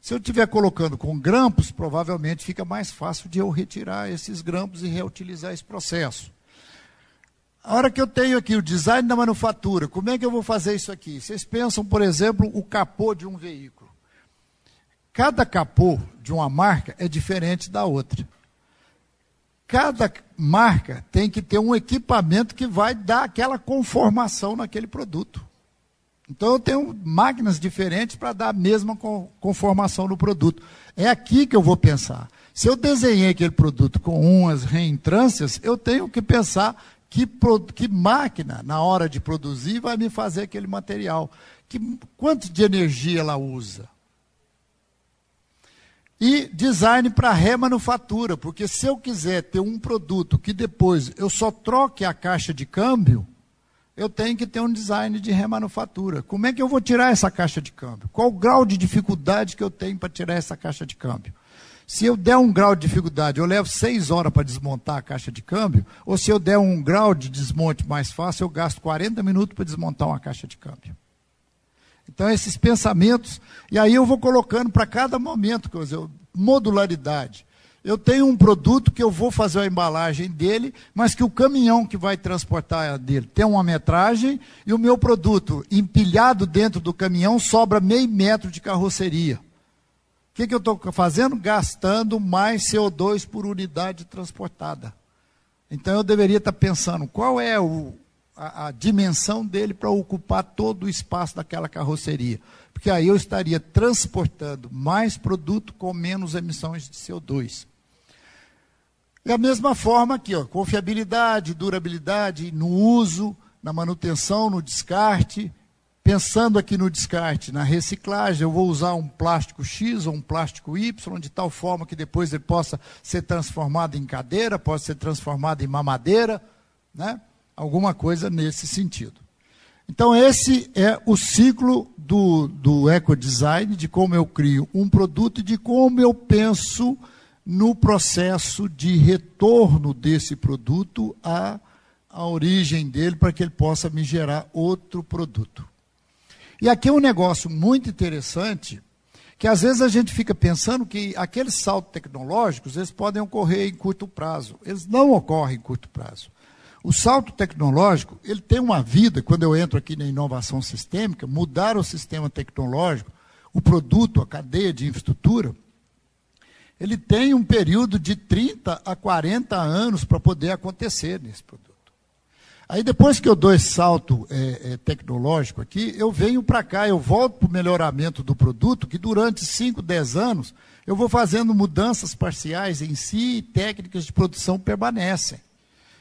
[SPEAKER 2] Se eu estiver colocando com grampos, provavelmente fica mais fácil de eu retirar esses grampos e reutilizar esse processo. A hora que eu tenho aqui o design da manufatura, como é que eu vou fazer isso aqui? Vocês pensam, por exemplo, o capô de um veículo. Cada capô de uma marca é diferente da outra. Cada marca tem que ter um equipamento que vai dar aquela conformação naquele produto. Então eu tenho máquinas diferentes para dar a mesma conformação no produto. É aqui que eu vou pensar. Se eu desenhei aquele produto com umas reentrâncias, eu tenho que pensar que, que máquina, na hora de produzir, vai me fazer aquele material. Que, quanto de energia ela usa? E design para remanufatura, porque se eu quiser ter um produto que depois eu só troque a caixa de câmbio, eu tenho que ter um design de remanufatura. Como é que eu vou tirar essa caixa de câmbio? Qual o grau de dificuldade que eu tenho para tirar essa caixa de câmbio? Se eu der um grau de dificuldade, eu levo seis horas para desmontar a caixa de câmbio, ou se eu der um grau de desmonte mais fácil, eu gasto 40 minutos para desmontar uma caixa de câmbio. Então, esses pensamentos, e aí eu vou colocando para cada momento, dizer, modularidade. eu tenho um produto que eu vou fazer a embalagem dele, mas que o caminhão que vai transportar dele tem uma metragem e o meu produto empilhado dentro do caminhão sobra meio metro de carroceria. O que, que eu estou fazendo? Gastando mais CO2 por unidade transportada. Então eu deveria estar pensando qual é o, a, a dimensão dele para ocupar todo o espaço daquela carroceria. Porque aí eu estaria transportando mais produto com menos emissões de CO2. Da mesma forma aqui, ó, confiabilidade, durabilidade no uso, na manutenção, no descarte. Pensando aqui no descarte, na reciclagem, eu vou usar um plástico X ou um plástico Y, de tal forma que depois ele possa ser transformado em cadeira, possa ser transformado em mamadeira, né? Alguma coisa nesse sentido. Então, esse é o ciclo do, do ecodesign, de como eu crio um produto e de como eu penso no processo de retorno desse produto à, à origem dele, para que ele possa me gerar outro produto. E aqui é um negócio muito interessante, que às vezes a gente fica pensando que aqueles saltos tecnológicos, eles podem ocorrer em curto prazo. Eles não ocorrem em curto prazo. O salto tecnológico, ele tem uma vida, quando eu entro aqui na inovação sistêmica, mudar o sistema tecnológico, o produto, a cadeia de infraestrutura, ele tem um período de 30 a 40 anos para poder acontecer nesse produto. Aí depois que eu dou esse salto é, é, tecnológico aqui, eu venho para cá, eu volto para o melhoramento do produto, que durante 5, 10 anos eu vou fazendo mudanças parciais em si e técnicas de produção permanecem.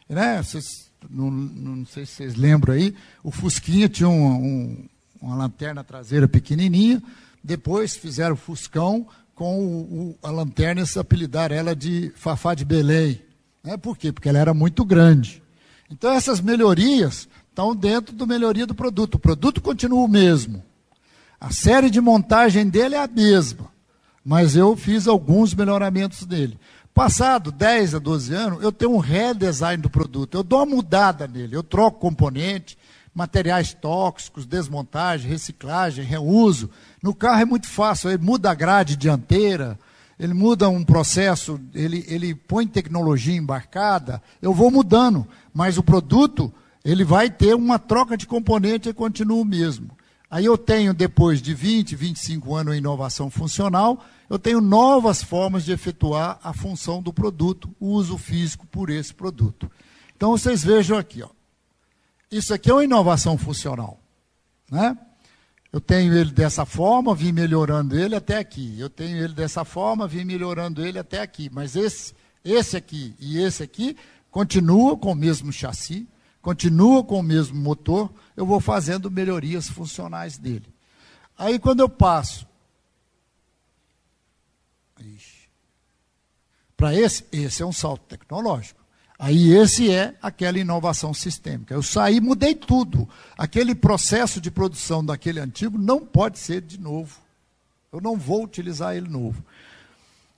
[SPEAKER 2] Né? Vocês, não, não, sei se vocês lembram aí, o Fusquinha tinha um, um, uma lanterna traseira pequenininha, depois fizeram o Fuscão, com o, o, a lanterna se apelidar ela de Fafá de Belém. Né? Por quê? Porque ela era muito grande. Então essas melhorias estão dentro da melhoria do produto. O produto continua o mesmo. A série de montagem dele é a mesma. Mas eu fiz alguns melhoramentos dele. Passado 10 a 12 anos, eu tenho um redesign do produto. Eu dou uma mudada nele. Eu troco componente, materiais tóxicos, desmontagem, reciclagem, reuso. No carro é muito fácil, ele muda a grade dianteira, ele muda um processo, ele, ele põe tecnologia embarcada, eu vou mudando, mas o produto, ele vai ter uma troca de componente e continua o mesmo. Aí eu tenho, depois de 20, 25 anos em inovação funcional, eu tenho novas formas de efetuar a função do produto, o uso físico por esse produto. Então vocês vejam aqui, ó. Isso aqui é uma inovação funcional. Né? Eu tenho ele dessa forma, vim melhorando ele até aqui. Eu tenho ele dessa forma, vim melhorando ele até aqui. Mas esse, esse aqui e esse aqui continua com o mesmo chassi, continua com o mesmo motor. Eu vou fazendo melhorias funcionais dele. Aí quando eu passo para esse, esse é um salto tecnológico. Aí esse é aquela inovação sistêmica. Eu saí, mudei tudo. Aquele processo de produção daquele antigo não pode ser de novo. Eu não vou utilizar ele novo.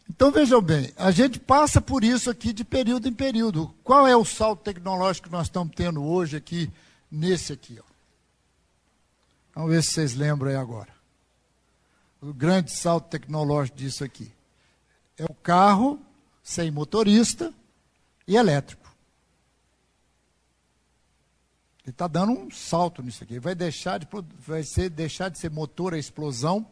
[SPEAKER 2] Então vejam bem, a gente passa por isso aqui de período em período. Qual é o salto tecnológico que nós estamos tendo hoje aqui, nesse aqui? Ó. Vamos ver se vocês lembram aí agora. O grande salto tecnológico disso aqui. É o carro sem motorista, e elétrico. Ele está dando um salto nisso aqui. Vai deixar de, vai ser, deixar de ser motor a explosão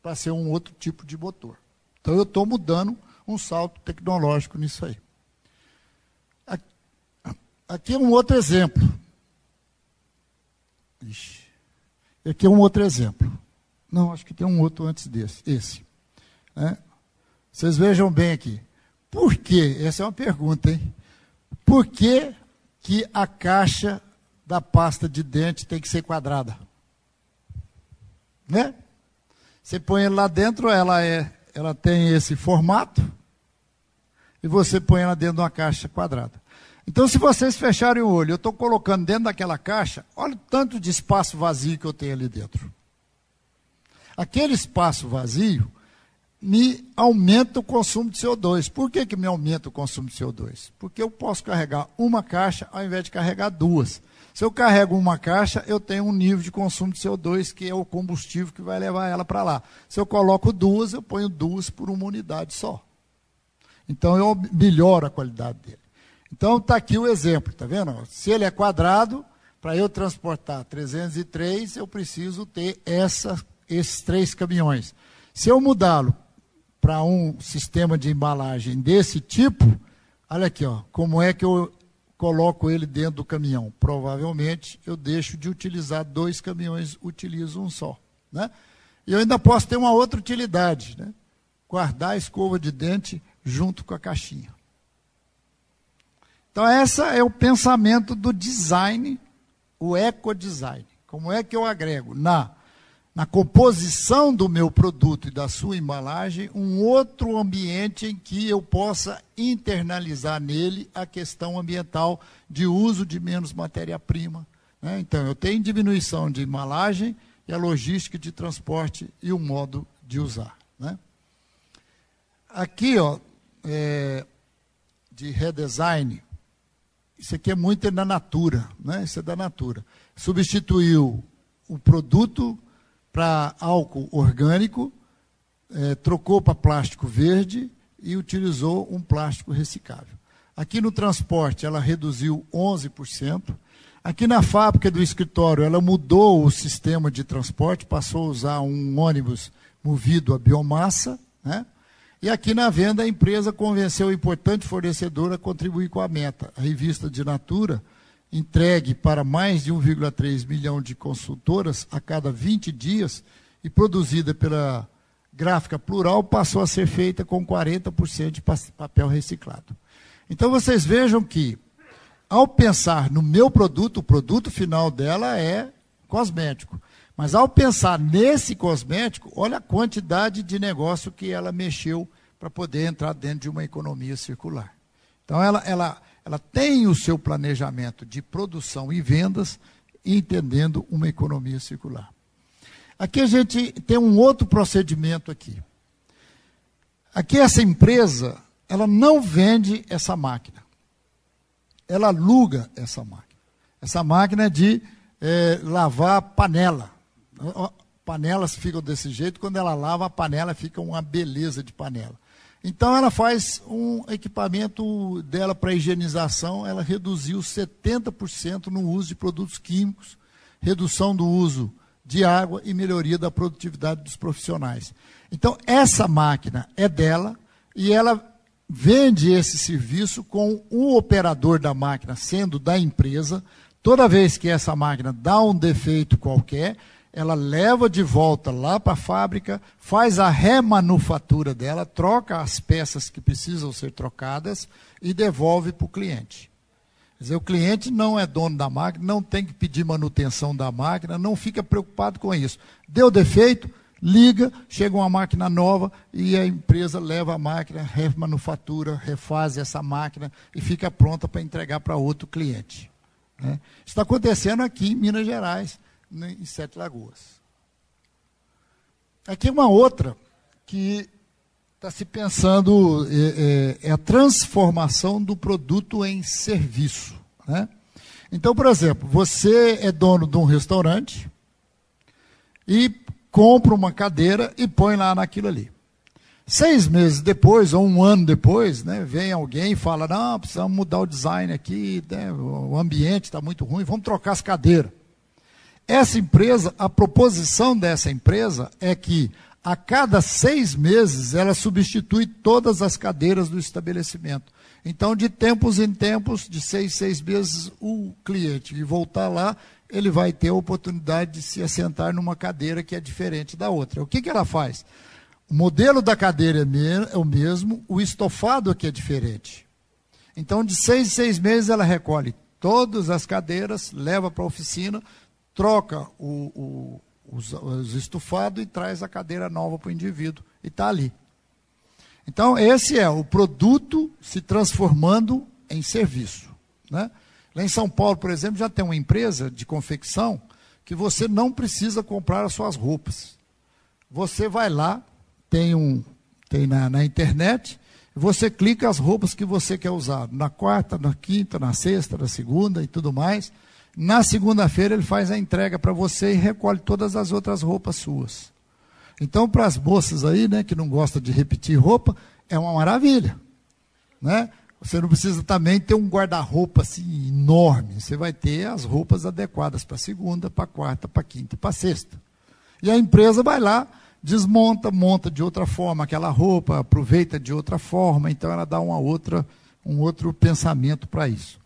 [SPEAKER 2] para ser um outro tipo de motor. Então eu estou mudando um salto tecnológico nisso aí. Aqui é um outro exemplo. Ixi. Aqui é um outro exemplo. Não, acho que tem um outro antes desse. Esse. Né? Vocês vejam bem aqui. Por quê? Essa é uma pergunta, hein? Por que, que a caixa da pasta de dente tem que ser quadrada? Né? Você põe ela lá dentro, ela, é, ela tem esse formato, e você põe ela dentro de uma caixa quadrada. Então, se vocês fecharem o olho, eu estou colocando dentro daquela caixa, olha o tanto de espaço vazio que eu tenho ali dentro. Aquele espaço vazio me aumenta o consumo de CO2. Por que, que me aumenta o consumo de CO2? Porque eu posso carregar uma caixa ao invés de carregar duas. Se eu carrego uma caixa, eu tenho um nível de consumo de CO2, que é o combustível que vai levar ela para lá. Se eu coloco duas, eu ponho duas por uma unidade só. Então eu melhoro a qualidade dele. Então está aqui o exemplo, tá vendo? Se ele é quadrado, para eu transportar 303, eu preciso ter essa, esses três caminhões. Se eu mudá-lo para um sistema de embalagem desse tipo, olha aqui, ó, como é que eu coloco ele dentro do caminhão? Provavelmente eu deixo de utilizar dois caminhões, utilizo um só. Né? E eu ainda posso ter uma outra utilidade, né? guardar a escova de dente junto com a caixinha. Então, esse é o pensamento do design, o ecodesign. Como é que eu agrego na, na composição do meu produto e da sua embalagem um outro ambiente em que eu possa internalizar nele a questão ambiental de uso de menos matéria-prima. Né? Então, eu tenho diminuição de embalagem e a logística de transporte e o modo de usar. Né? Aqui, ó, é, de redesign, isso aqui é muito da natura, né? Isso é da natura. Substituiu o produto para álcool orgânico, é, trocou para plástico verde e utilizou um plástico reciclável. Aqui no transporte, ela reduziu 11%. Aqui na fábrica do escritório, ela mudou o sistema de transporte, passou a usar um ônibus movido a biomassa, né? E aqui na venda, a empresa convenceu o importante fornecedor a contribuir com a meta. A revista de Natura, entregue para mais de 1,3 milhão de consultoras a cada 20 dias e produzida pela Gráfica Plural, passou a ser feita com 40% de papel reciclado. Então vocês vejam que, ao pensar no meu produto, o produto final dela é cosmético. Mas ao pensar nesse cosmético, olha a quantidade de negócio que ela mexeu para poder entrar dentro de uma economia circular. Então ela, ela, ela tem o seu planejamento de produção e vendas, entendendo uma economia circular. Aqui a gente tem um outro procedimento aqui. Aqui essa empresa, ela não vende essa máquina. Ela aluga essa máquina. Essa máquina é de é, lavar panela panelas ficam desse jeito, quando ela lava a panela fica uma beleza de panela. Então ela faz um equipamento dela para higienização, ela reduziu 70% no uso de produtos químicos, redução do uso de água e melhoria da produtividade dos profissionais. Então essa máquina é dela e ela vende esse serviço com o operador da máquina sendo da empresa. Toda vez que essa máquina dá um defeito qualquer, ela leva de volta lá para a fábrica, faz a remanufatura dela, troca as peças que precisam ser trocadas e devolve para o cliente. Quer dizer, o cliente não é dono da máquina, não tem que pedir manutenção da máquina, não fica preocupado com isso. Deu defeito, liga, chega uma máquina nova e a empresa leva a máquina, remanufatura, refaz essa máquina e fica pronta para entregar para outro cliente. Né? Isso está acontecendo aqui em Minas Gerais em Sete Lagoas. Aqui uma outra que está se pensando é, é, é, a transformação do produto em serviço. Né? Então, por exemplo, você é dono de um restaurante e compra uma cadeira e põe lá naquilo ali. Seis meses depois, ou um ano depois, né, vem alguém e fala: Não, precisamos mudar o design aqui, né, o ambiente está muito ruim, vamos trocar as cadeiras. Essa empresa, a proposição dessa empresa é que a cada seis meses ela substitui todas as cadeiras do estabelecimento. Então, de tempos em tempos, de seis, seis meses, o cliente que voltar lá, ele vai ter a oportunidade de se assentar numa cadeira que é diferente da outra. O que, que ela faz? O modelo da cadeira é, é o mesmo, o estofado aqui é diferente. Então, de seis seis meses, ela recolhe todas as cadeiras, leva para a oficina, troca o, o, os, os estufados e traz a cadeira nova para o indivíduo. E está ali. Então, esse é o produto se transformando em serviço. Né? Lá em São Paulo, por exemplo, já tem uma empresa de confecção que você não precisa comprar as suas roupas. Você vai lá, tem, um, tem na, na internet, você clica as roupas que você quer usar, na quarta, na quinta, na sexta, na segunda e tudo mais. Na segunda-feira ele faz a entrega para você e recolhe todas as outras roupas suas. Então, para as moças aí, né, que não gostam de repetir roupa, é uma maravilha. né? Você não precisa também ter um guarda-roupa assim enorme. Você vai ter as roupas adequadas para segunda, para quarta, para quinta e para sexta. E a empresa vai lá, desmonta, monta de outra forma aquela roupa, aproveita de outra forma, então ela dá uma outra, um outro pensamento para isso.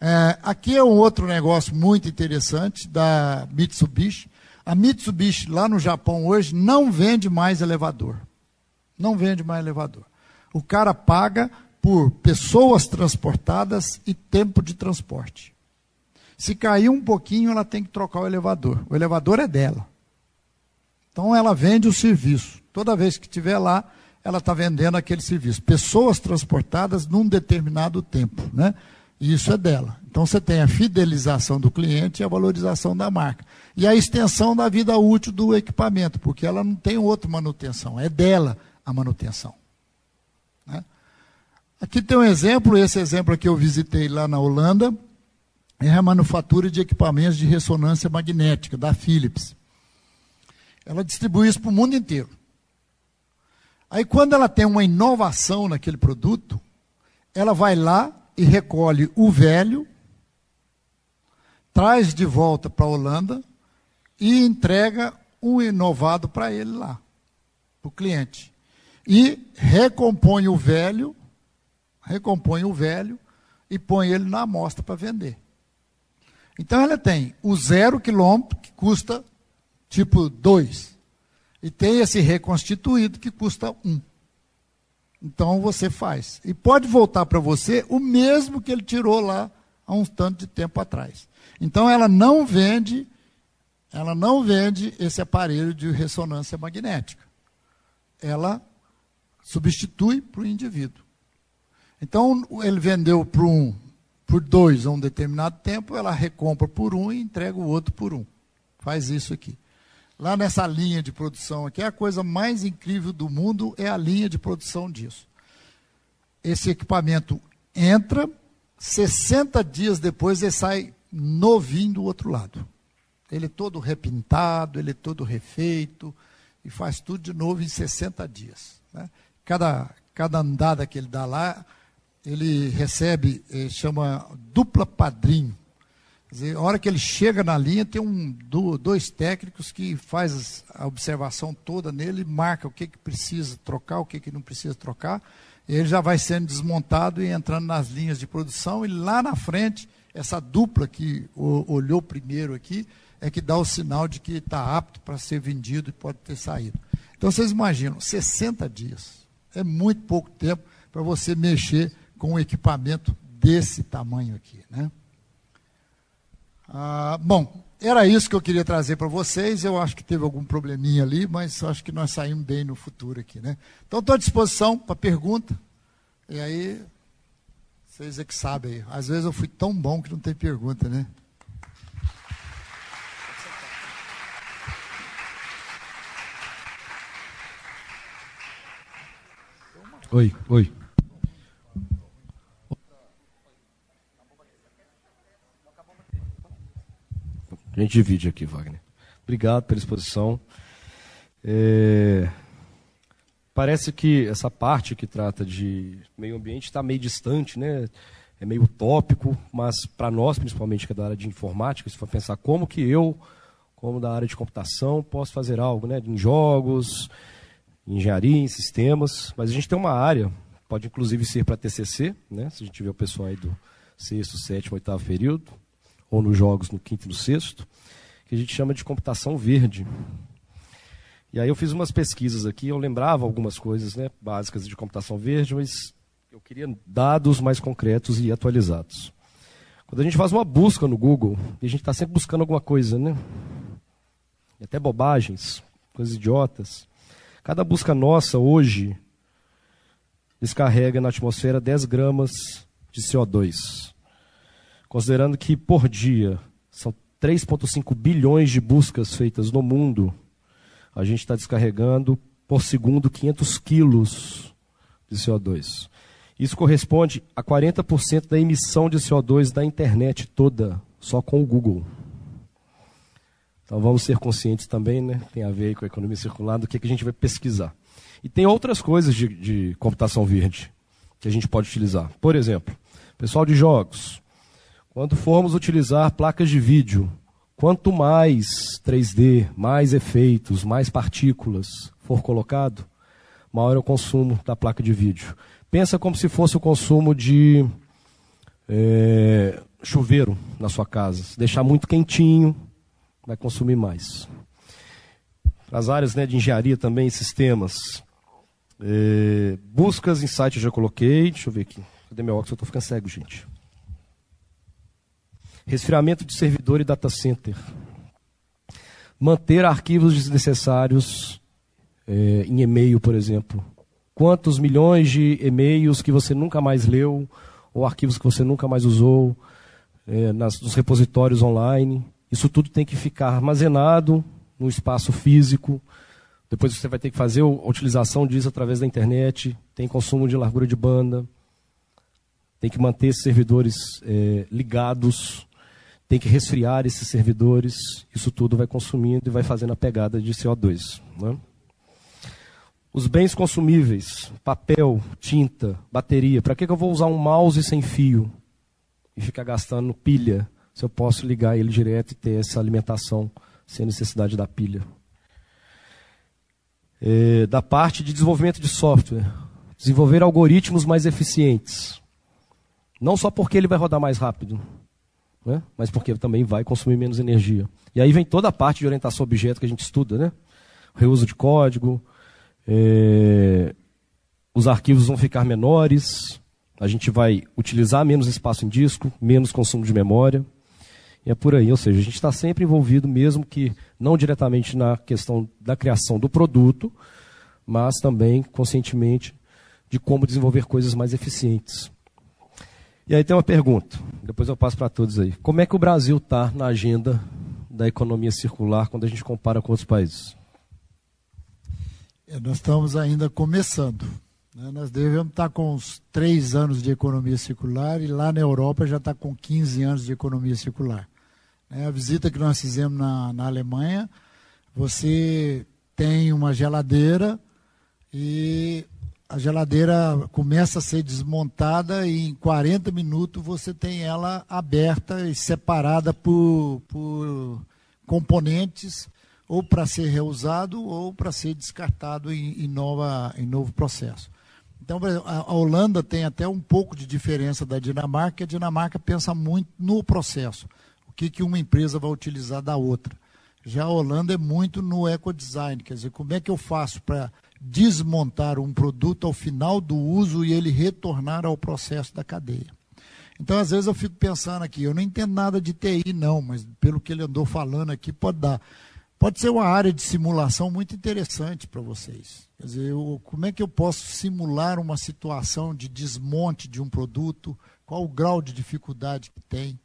[SPEAKER 2] É, aqui é um outro negócio muito interessante da Mitsubishi. A Mitsubishi lá no Japão hoje não vende mais elevador. Não vende mais elevador. O cara paga por pessoas transportadas e tempo de transporte. Se cair um pouquinho, ela tem que trocar o elevador. O elevador é dela. Então ela vende o serviço. Toda vez que estiver lá, ela está vendendo aquele serviço. Pessoas transportadas num determinado tempo. Né? Isso é dela. Então você tem a fidelização do cliente e a valorização da marca. E a extensão da vida útil do equipamento, porque ela não tem outra manutenção, é dela a manutenção. Né? Aqui tem um exemplo, esse exemplo aqui eu visitei lá na Holanda, é a manufatura de equipamentos de ressonância magnética, da Philips. Ela distribui isso para o mundo inteiro. Aí quando ela tem uma inovação naquele produto, ela vai lá e recolhe o velho, traz de volta para a Holanda e entrega um inovado para ele lá, para o cliente. E recompõe o velho, recompõe o velho e põe ele na amostra para vender. Então ela tem o zero quilômetro, que custa tipo 2. E tem esse reconstituído que custa 1. Um. Então você faz. E pode voltar para você o mesmo que ele tirou lá há um tanto de tempo atrás. Então ela não vende, ela não vende esse aparelho de ressonância magnética. Ela substitui para o indivíduo. Então ele vendeu para um, por dois a um determinado tempo, ela recompra por um e entrega o outro por um. Faz isso aqui lá nessa linha de produção aqui, a coisa mais incrível do mundo é a linha de produção disso. Esse equipamento entra, 60 dias depois ele sai novinho do outro lado. Ele é todo repintado, ele é todo refeito, e faz tudo de novo em 60 dias. Né? Cada, cada andada que ele dá lá, ele recebe, ele eh, chama dupla padrinho. Dizer, a hora que ele chega na linha, tem um, dois técnicos que faz a observação toda nele, marca o que, que precisa trocar, o que, que não precisa trocar. Ele já vai sendo desmontado e entrando nas linhas de produção. E lá na frente, essa dupla que olhou primeiro aqui, é que dá o sinal de que está apto para ser vendido e pode ter saído. Então vocês imaginam, 60 dias. É muito pouco tempo para você mexer com um equipamento desse tamanho aqui. Né? Ah, bom, era isso que eu queria trazer para vocês. Eu acho que teve algum probleminha ali, mas acho que nós saímos bem no futuro aqui, né? Então estou à disposição para pergunta. E aí, vocês é que sabem. Às vezes eu fui tão bom que não tem pergunta, né?
[SPEAKER 1] Oi, oi. A gente divide aqui, Wagner. Obrigado pela exposição. É... Parece que essa parte que trata de meio ambiente está meio distante, né? É meio utópico, mas para nós, principalmente que é da área de informática, se for pensar como que eu, como da área de computação, posso fazer algo, né? Em jogos, em engenharia, em sistemas. Mas a gente tem uma área, pode inclusive ser para TCC, né? Se a gente tiver o pessoal aí do sexto, sétimo, oitavo período, ou nos jogos no quinto e no sexto, que a gente chama de computação verde. E aí eu fiz umas pesquisas aqui, eu lembrava algumas coisas né, básicas de computação verde, mas eu queria dados mais concretos e atualizados. Quando a gente faz uma busca no Google, e a gente está sempre buscando alguma coisa, né? E até bobagens, coisas idiotas. Cada busca nossa hoje descarrega na atmosfera 10 gramas de CO2 considerando que por dia são 3,5 bilhões de buscas feitas no mundo, a gente está descarregando por segundo 500 quilos de CO2. Isso corresponde a 40% da emissão de CO2 da internet toda, só com o Google. Então vamos ser conscientes também, né? tem a ver com a economia circular, do que, que a gente vai pesquisar. E tem outras coisas de, de computação verde. que a gente pode utilizar. Por exemplo, pessoal de jogos, quando formos utilizar placas de vídeo, quanto mais 3D, mais efeitos, mais partículas for colocado, maior é o consumo da placa de vídeo. Pensa como se fosse o consumo de é, chuveiro na sua casa. Se deixar muito quentinho, vai consumir mais. As áreas né, de engenharia também, sistemas. É, buscas em site eu já coloquei. Deixa eu ver aqui. Cadê meu óculos? Eu estou ficando cego, gente. Resfriamento de servidor e data center. Manter arquivos desnecessários é, em e-mail, por exemplo. Quantos milhões de e-mails que você nunca mais leu, ou arquivos que você nunca mais usou, é, nas, nos repositórios online. Isso tudo tem que ficar armazenado no espaço físico. Depois você vai ter que fazer a utilização disso através da internet. Tem consumo de largura de banda. Tem que manter esses servidores é, ligados. Tem que resfriar esses servidores. Isso tudo vai consumindo e vai fazendo a pegada de CO2. Né? Os bens consumíveis, papel, tinta, bateria. Para que, que eu vou usar um mouse sem fio e ficar gastando pilha se eu posso ligar ele direto e ter essa alimentação sem necessidade da pilha? É, da parte de desenvolvimento de software, desenvolver algoritmos mais eficientes. Não só porque ele vai rodar mais rápido, né? mas porque também vai consumir menos energia. E aí vem toda a parte de orientação objeto que a gente estuda, né? Reuso de código, é, os arquivos vão ficar menores, a gente vai utilizar menos espaço em disco, menos consumo de memória. E é por aí, ou seja, a gente está sempre envolvido, mesmo que não diretamente na questão da criação do produto, mas também conscientemente de como desenvolver coisas mais eficientes. E aí tem uma pergunta, depois eu passo para todos aí. Como é que o Brasil está na agenda da economia circular quando a gente compara com outros países?
[SPEAKER 2] É, nós estamos ainda começando. Né? Nós devemos estar com uns três anos de economia circular e lá na Europa já está com 15 anos de economia circular. Né? A visita que nós fizemos na, na Alemanha, você tem uma geladeira e a geladeira começa a ser desmontada e em 40 minutos você tem ela aberta e separada por, por componentes ou para ser reusado ou para ser descartado em, em, nova, em novo processo. Então, a Holanda tem até um pouco de diferença da Dinamarca, a Dinamarca pensa muito no processo, o que, que uma empresa vai utilizar da outra. Já a Holanda é muito no ecodesign, quer dizer, como é que eu faço para desmontar um produto ao final do uso e ele retornar ao processo da cadeia. Então, às vezes eu fico pensando aqui, eu não entendo nada de TI não, mas pelo que ele andou falando aqui, pode dar pode ser uma área de simulação muito interessante para vocês. Quer dizer, eu, como é que eu posso simular uma situação de desmonte de um produto? Qual o grau de dificuldade que tem?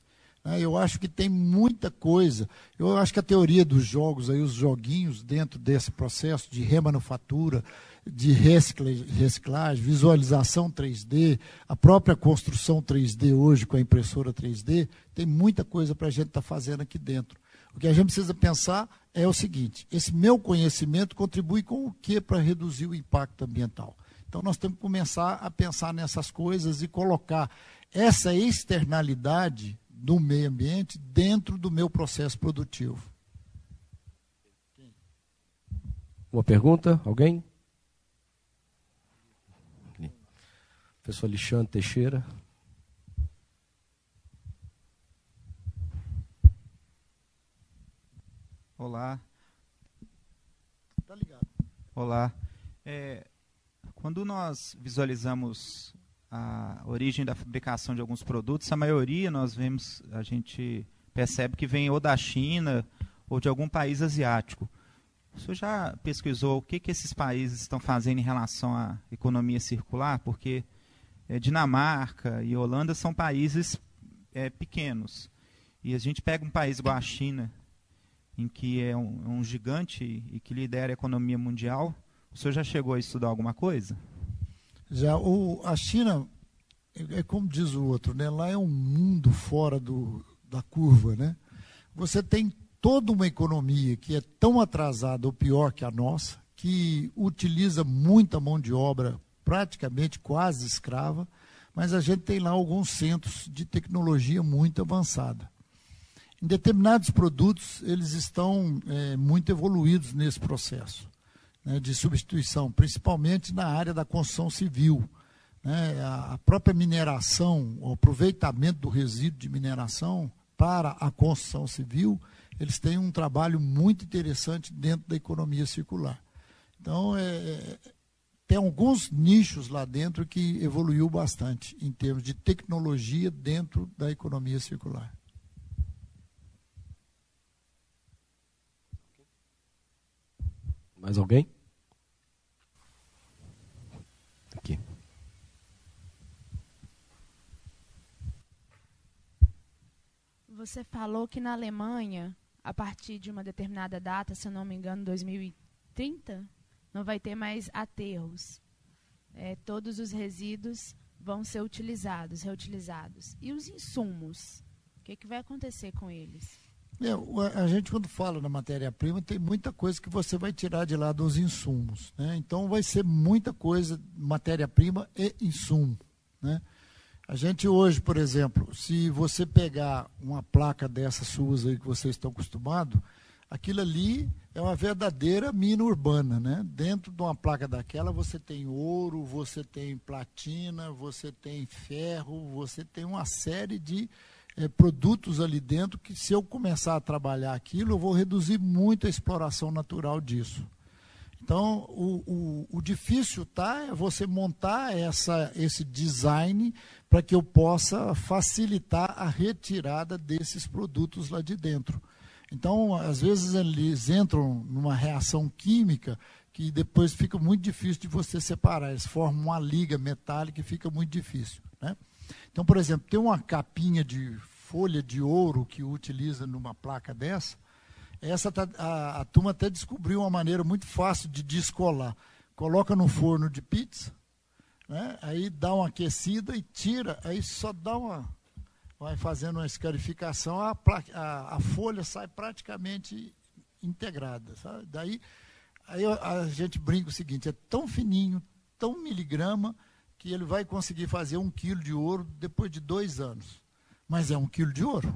[SPEAKER 2] Né? Eu acho que tem muita coisa. Eu acho que a teoria dos jogos, aí, os joguinhos dentro desse processo de remanufatura, de reciclagem, visualização 3D, a própria construção 3D hoje com a impressora 3D, tem muita coisa para a gente estar tá fazendo aqui dentro. O que a gente precisa pensar é o seguinte: esse meu conhecimento contribui com o que para reduzir o impacto ambiental? Então nós temos que começar a pensar nessas coisas e colocar essa externalidade do meio ambiente dentro do meu processo produtivo.
[SPEAKER 1] Uma pergunta? Alguém? Professor Alexandre Teixeira.
[SPEAKER 4] Olá. Tá ligado. Olá. É, quando nós visualizamos a origem da fabricação de alguns produtos, a maioria nós vemos, a gente percebe que vem ou da China ou de algum país asiático. O senhor já pesquisou o que, que esses países estão fazendo em relação à economia circular? Porque é, Dinamarca e Holanda são países é, pequenos. E a gente pega um país igual a China, em que é um, um, gigante e que lidera a economia mundial. O senhor já chegou a estudar alguma coisa?
[SPEAKER 2] Já. O, a China, é, é como diz o outro, né? lá é um mundo fora do, da curva. Né? Você tem toda uma economia que é tão atrasada ou pior que a nossa, que utiliza muita mão de obra praticamente quase escrava, mas a gente tem lá alguns centros de tecnologia muito avançada. Em determinados produtos, eles estão é, muito evoluídos nesse processo né, de substituição, principalmente na área da construção civil. Né, a própria mineração, o aproveitamento do resíduo de mineração para a construção civil, eles têm um trabalho muito interessante dentro da economia circular. Então, é, tem alguns nichos lá dentro que evoluiu bastante em termos de tecnologia dentro da economia circular.
[SPEAKER 1] Mais alguém? Aqui.
[SPEAKER 5] Você falou que na Alemanha, a partir de uma determinada data, se eu não me engano, 2030, não vai ter mais aterros. É, todos os resíduos vão ser utilizados, reutilizados. E os insumos? O que, que vai acontecer com eles?
[SPEAKER 2] É, a gente, quando fala na matéria-prima, tem muita coisa que você vai tirar de lá dos insumos. Né? Então, vai ser muita coisa, matéria-prima e insumo. Né? A gente hoje, por exemplo, se você pegar uma placa dessas suas aí que vocês estão acostumados, aquilo ali é uma verdadeira mina urbana. Né? Dentro de uma placa daquela, você tem ouro, você tem platina, você tem ferro, você tem uma série de é, produtos ali dentro que, se eu começar a trabalhar aquilo, eu vou reduzir muito a exploração natural disso. Então, o, o, o difícil tá é você montar essa, esse design para que eu possa facilitar a retirada desses produtos lá de dentro. Então, às vezes eles entram numa reação química que depois fica muito difícil de você separar. Eles formam uma liga metálica e fica muito difícil. Né? Então, por exemplo, tem uma capinha de folha de ouro que utiliza numa placa dessa. Essa tá, a, a turma até descobriu uma maneira muito fácil de descolar. Coloca no forno de pizza, né? aí dá uma aquecida e tira, aí só dá uma. Vai fazendo uma escarificação, a, a, a folha sai praticamente integrada. Sabe? Daí aí a gente brinca o seguinte: é tão fininho, tão miligrama, que ele vai conseguir fazer um quilo de ouro depois de dois anos. Mas é um quilo de ouro.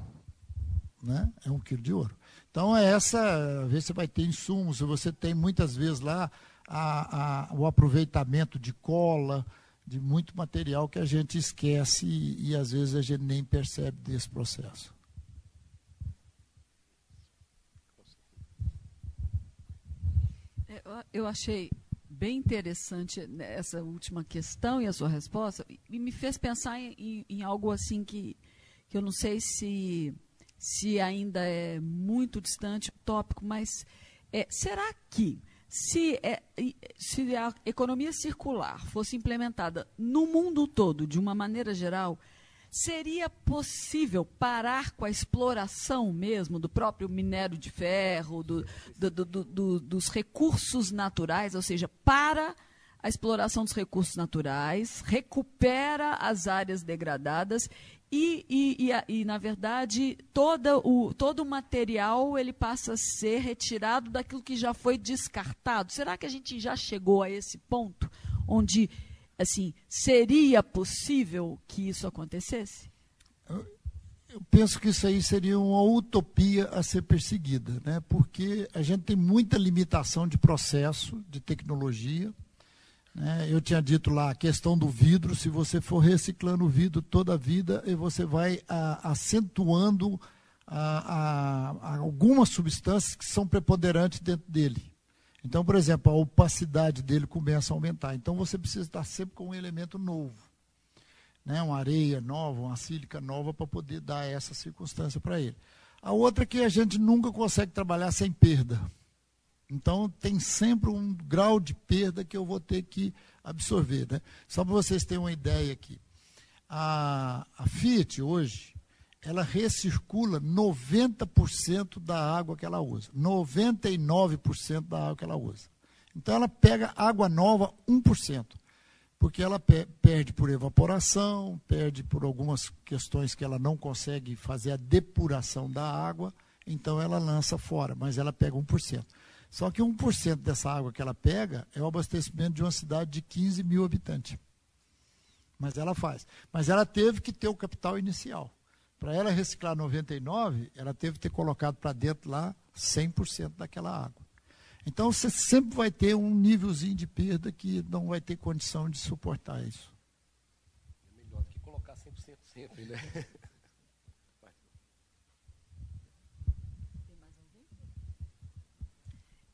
[SPEAKER 2] Né? É um quilo de ouro. Então, é essa, vezes você vai ter insumos, você tem muitas vezes lá a, a, o aproveitamento de cola, de muito material que a gente esquece e, e às vezes a gente nem percebe desse processo.
[SPEAKER 6] É, eu achei bem interessante essa última questão e a sua resposta, e me fez pensar em, em algo assim que, que eu não sei se, se ainda é muito distante o tópico, mas é, será que se, é, se a economia circular fosse implementada no mundo todo, de uma maneira geral, Seria possível parar com a exploração mesmo do próprio minério de ferro, do, do, do, dos recursos naturais, ou seja, para a exploração dos recursos naturais, recupera as áreas degradadas e, e, e, e, na verdade, todo o, todo o material ele passa a ser retirado daquilo que já foi descartado. Será que a gente já chegou a esse ponto onde assim, seria possível que isso acontecesse?
[SPEAKER 2] Eu penso que isso aí seria uma utopia a ser perseguida, né? porque a gente tem muita limitação de processo, de tecnologia. Né? Eu tinha dito lá a questão do vidro, se você for reciclando o vidro toda a vida, você vai a, acentuando a, a, algumas substâncias que são preponderantes dentro dele. Então, por exemplo, a opacidade dele começa a aumentar. Então, você precisa estar sempre com um elemento novo. Né? Uma areia nova, uma sílica nova, para poder dar essa circunstância para ele. A outra é que a gente nunca consegue trabalhar sem perda. Então, tem sempre um grau de perda que eu vou ter que absorver. Né? Só para vocês terem uma ideia aqui. A, a Fiat hoje, ela recircula 90% da água que ela usa. 99% da água que ela usa. Então ela pega água nova 1%, porque ela perde por evaporação, perde por algumas questões que ela não consegue fazer a depuração da água, então ela lança fora, mas ela pega 1%. Só que 1% dessa água que ela pega é o abastecimento de uma cidade de 15 mil habitantes. Mas ela faz. Mas ela teve que ter o capital inicial. Para ela reciclar 99, ela teve que ter colocado para dentro lá 100% daquela água. Então você sempre vai ter um nívelzinho de perda que não vai ter condição de suportar isso.
[SPEAKER 1] É melhor do que colocar 100% sempre, né?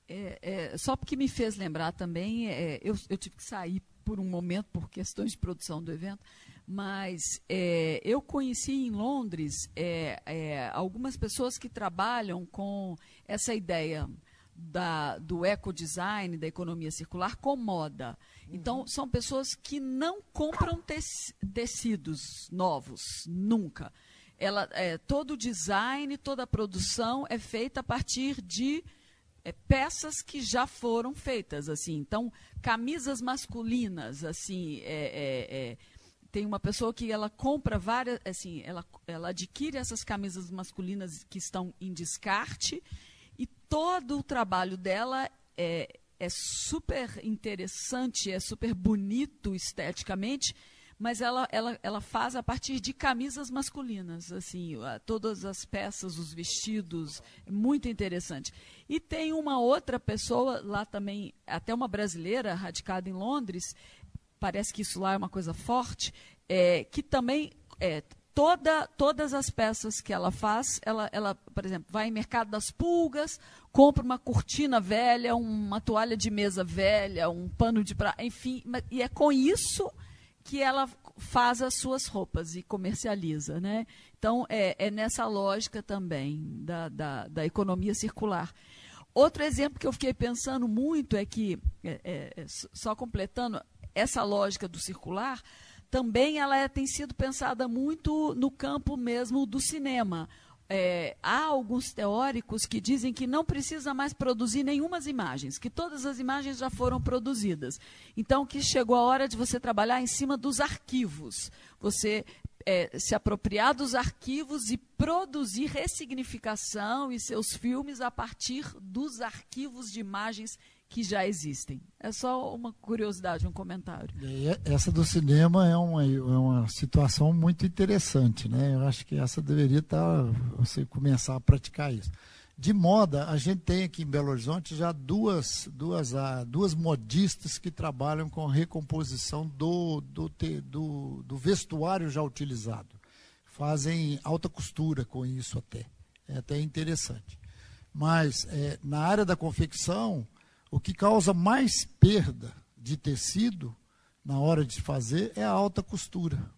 [SPEAKER 6] É, é, só porque me fez lembrar também, é, eu, eu, tive que sair por um momento por questões de produção do evento, mas é, eu conheci em Londres é, é, algumas pessoas que trabalham com essa ideia da, do ecodesign, da economia circular, com moda. Então, uhum. são pessoas que não compram tecidos novos, nunca. Ela, é, todo o design, toda a produção é feita a partir de é, peças que já foram feitas, assim. Então, camisas masculinas, assim, é, é, é, tem uma pessoa que ela compra várias, assim, ela, ela adquire essas camisas masculinas que estão em descarte e todo o trabalho dela é, é super interessante, é super bonito esteticamente, mas ela, ela, ela faz a partir de camisas masculinas, assim, todas as peças, os vestidos, é muito interessante. E tem uma outra pessoa lá também, até uma brasileira, radicada em Londres, parece que isso lá é uma coisa forte, é, que também é, toda, todas as peças que ela faz, ela, ela, por exemplo, vai em mercado das pulgas, compra uma cortina velha, uma toalha de mesa velha, um pano de praia, enfim, e é com isso que ela faz as suas roupas e comercializa. Né? Então, é, é nessa lógica também da, da, da, economia circular. Outro exemplo que eu fiquei pensando muito é que, é, é só completando, essa lógica do circular, também ela é, tem sido pensada muito no campo mesmo do cinema é, há alguns teóricos que dizem que não precisa mais produzir nenhuma imagens, que todas as imagens já foram produzidas. Então, que chegou a hora de você trabalhar em cima dos arquivos. Você é, se apropriar dos arquivos e produzir ressignificação e seus filmes a partir dos arquivos de imagens que já existem. É só uma curiosidade, um comentário.
[SPEAKER 2] Essa do cinema é uma, é uma situação muito interessante, né? Eu acho que essa deveria estar você começar a praticar isso. De moda, a gente tem aqui em Belo Horizonte já duas, duas, ah, duas modistas que trabalham com recomposição do, do, do, do vestuário já utilizado. Fazem alta costura com isso até. É até interessante. Mas é, na área da confecção, o que causa mais perda de tecido na hora de fazer é a alta costura.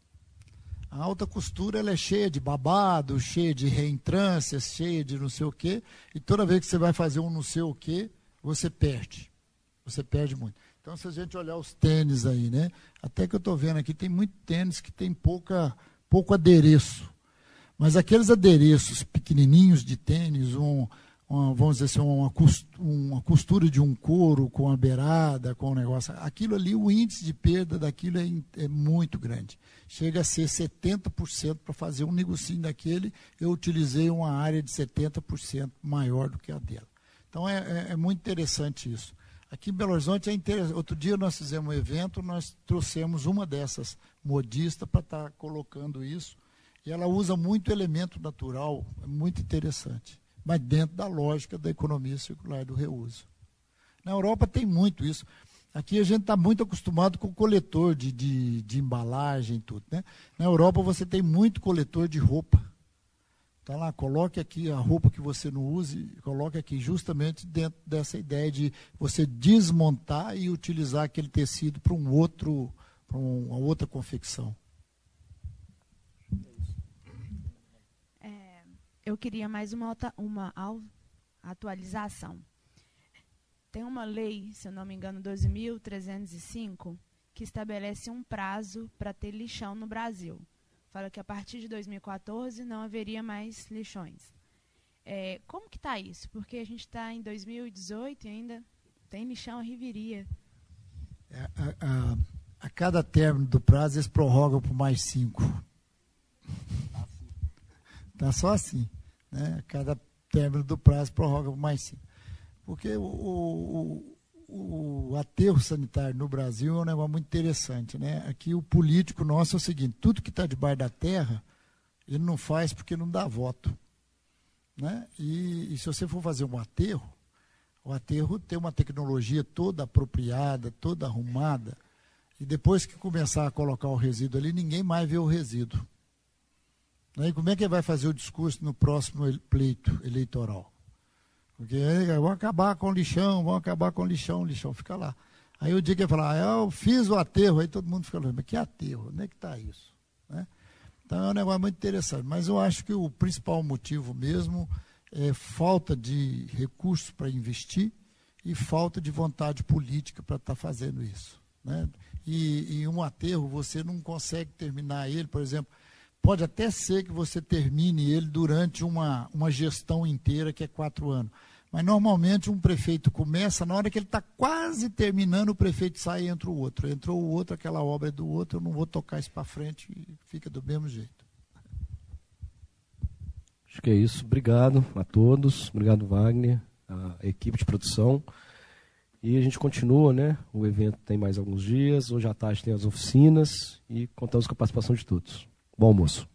[SPEAKER 2] A alta costura ela é cheia de babado, cheia de reentrâncias, cheia de não sei o quê, e toda vez que você vai fazer um não sei o quê, você perde. Você perde muito. Então, se a gente olhar os tênis aí, né? Até que eu estou vendo aqui, tem muito tênis que tem pouca, pouco adereço. Mas aqueles adereços pequenininhos de tênis, um, uma, vamos dizer assim, uma, uma costura de um couro com a beirada, com o negócio. Aquilo ali, o índice de perda daquilo é, é muito grande. Chega a ser 70% para fazer um negocinho daquele, eu utilizei uma área de 70% maior do que a dela. Então é, é, é, muito interessante isso. Aqui em Belo Horizonte é interessante. Outro dia nós fizemos um evento, nós trouxemos uma dessas modistas para estar tá colocando isso. E ela usa muito elemento natural, é muito interessante mas dentro da lógica da economia circular do reuso. Na Europa tem muito isso. Aqui a gente está muito acostumado com coletor de, de, de embalagem e tudo. Né? Na Europa você tem muito coletor de roupa. Está lá, coloque aqui a roupa que você não use, coloque aqui justamente dentro dessa ideia de você desmontar e utilizar aquele tecido para um outro, para uma outra confecção.
[SPEAKER 5] Eu queria mais uma, uma atualização. Tem uma lei, se eu não me engano, 12.305, que estabelece um prazo para ter lixão no Brasil. Fala que a partir de 2014 não haveria mais lixões. É, como que está isso? Porque a gente está em 2018 e ainda tem lixão a riveria.
[SPEAKER 2] É, a, a, a, cada término do prazo eles prorrogam por mais cinco. Está só assim. Né? Cada término do prazo prorroga por mais cinco. Porque o, o, o, aterro sanitário no Brasil é um negócio muito interessante. Né? Aqui o político nosso é o seguinte, tudo que está debaixo da terra, ele não faz porque não dá voto. Né? E, e se você for fazer um aterro, o aterro tem uma tecnologia toda apropriada, toda arrumada, e depois que começar a colocar o resíduo ali, ninguém mais vê o resíduo. E como é que ele vai fazer o discurso no próximo pleito eleitoral? Porque vão acabar com o lixão, vão acabar com o lixão, o lixão fica lá. Aí o dia que ele falar, ah, eu fiz o aterro, aí todo mundo fica falando, mas que aterro? Onde é que está isso? Né? Então é um negócio muito interessante. Mas eu acho que o principal motivo mesmo é falta de recursos para investir e falta de vontade política para estar tá fazendo isso. Né? E em um aterro você não consegue terminar ele, por exemplo, pode até ser que você termine ele durante uma, uma gestão inteira, que é quatro anos. Mas normalmente um prefeito começa, na hora que ele está quase terminando, o prefeito sai e entra o outro. Entrou o outro, aquela obra é do outro, eu não vou tocar isso para frente e fica do mesmo jeito.
[SPEAKER 1] Acho que é isso. Obrigado a todos. Obrigado, Wagner, a equipe de produção. E a gente continua, né? O evento tem mais alguns dias. Hoje à tarde tem as oficinas e contamos com a participação de todos. Bom almoço.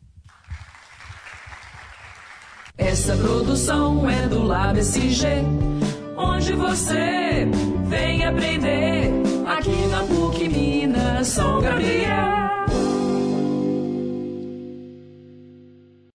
[SPEAKER 7] Essa produção é do LabSG, onde você vem aprender aqui na PUC Minas São Gabriel.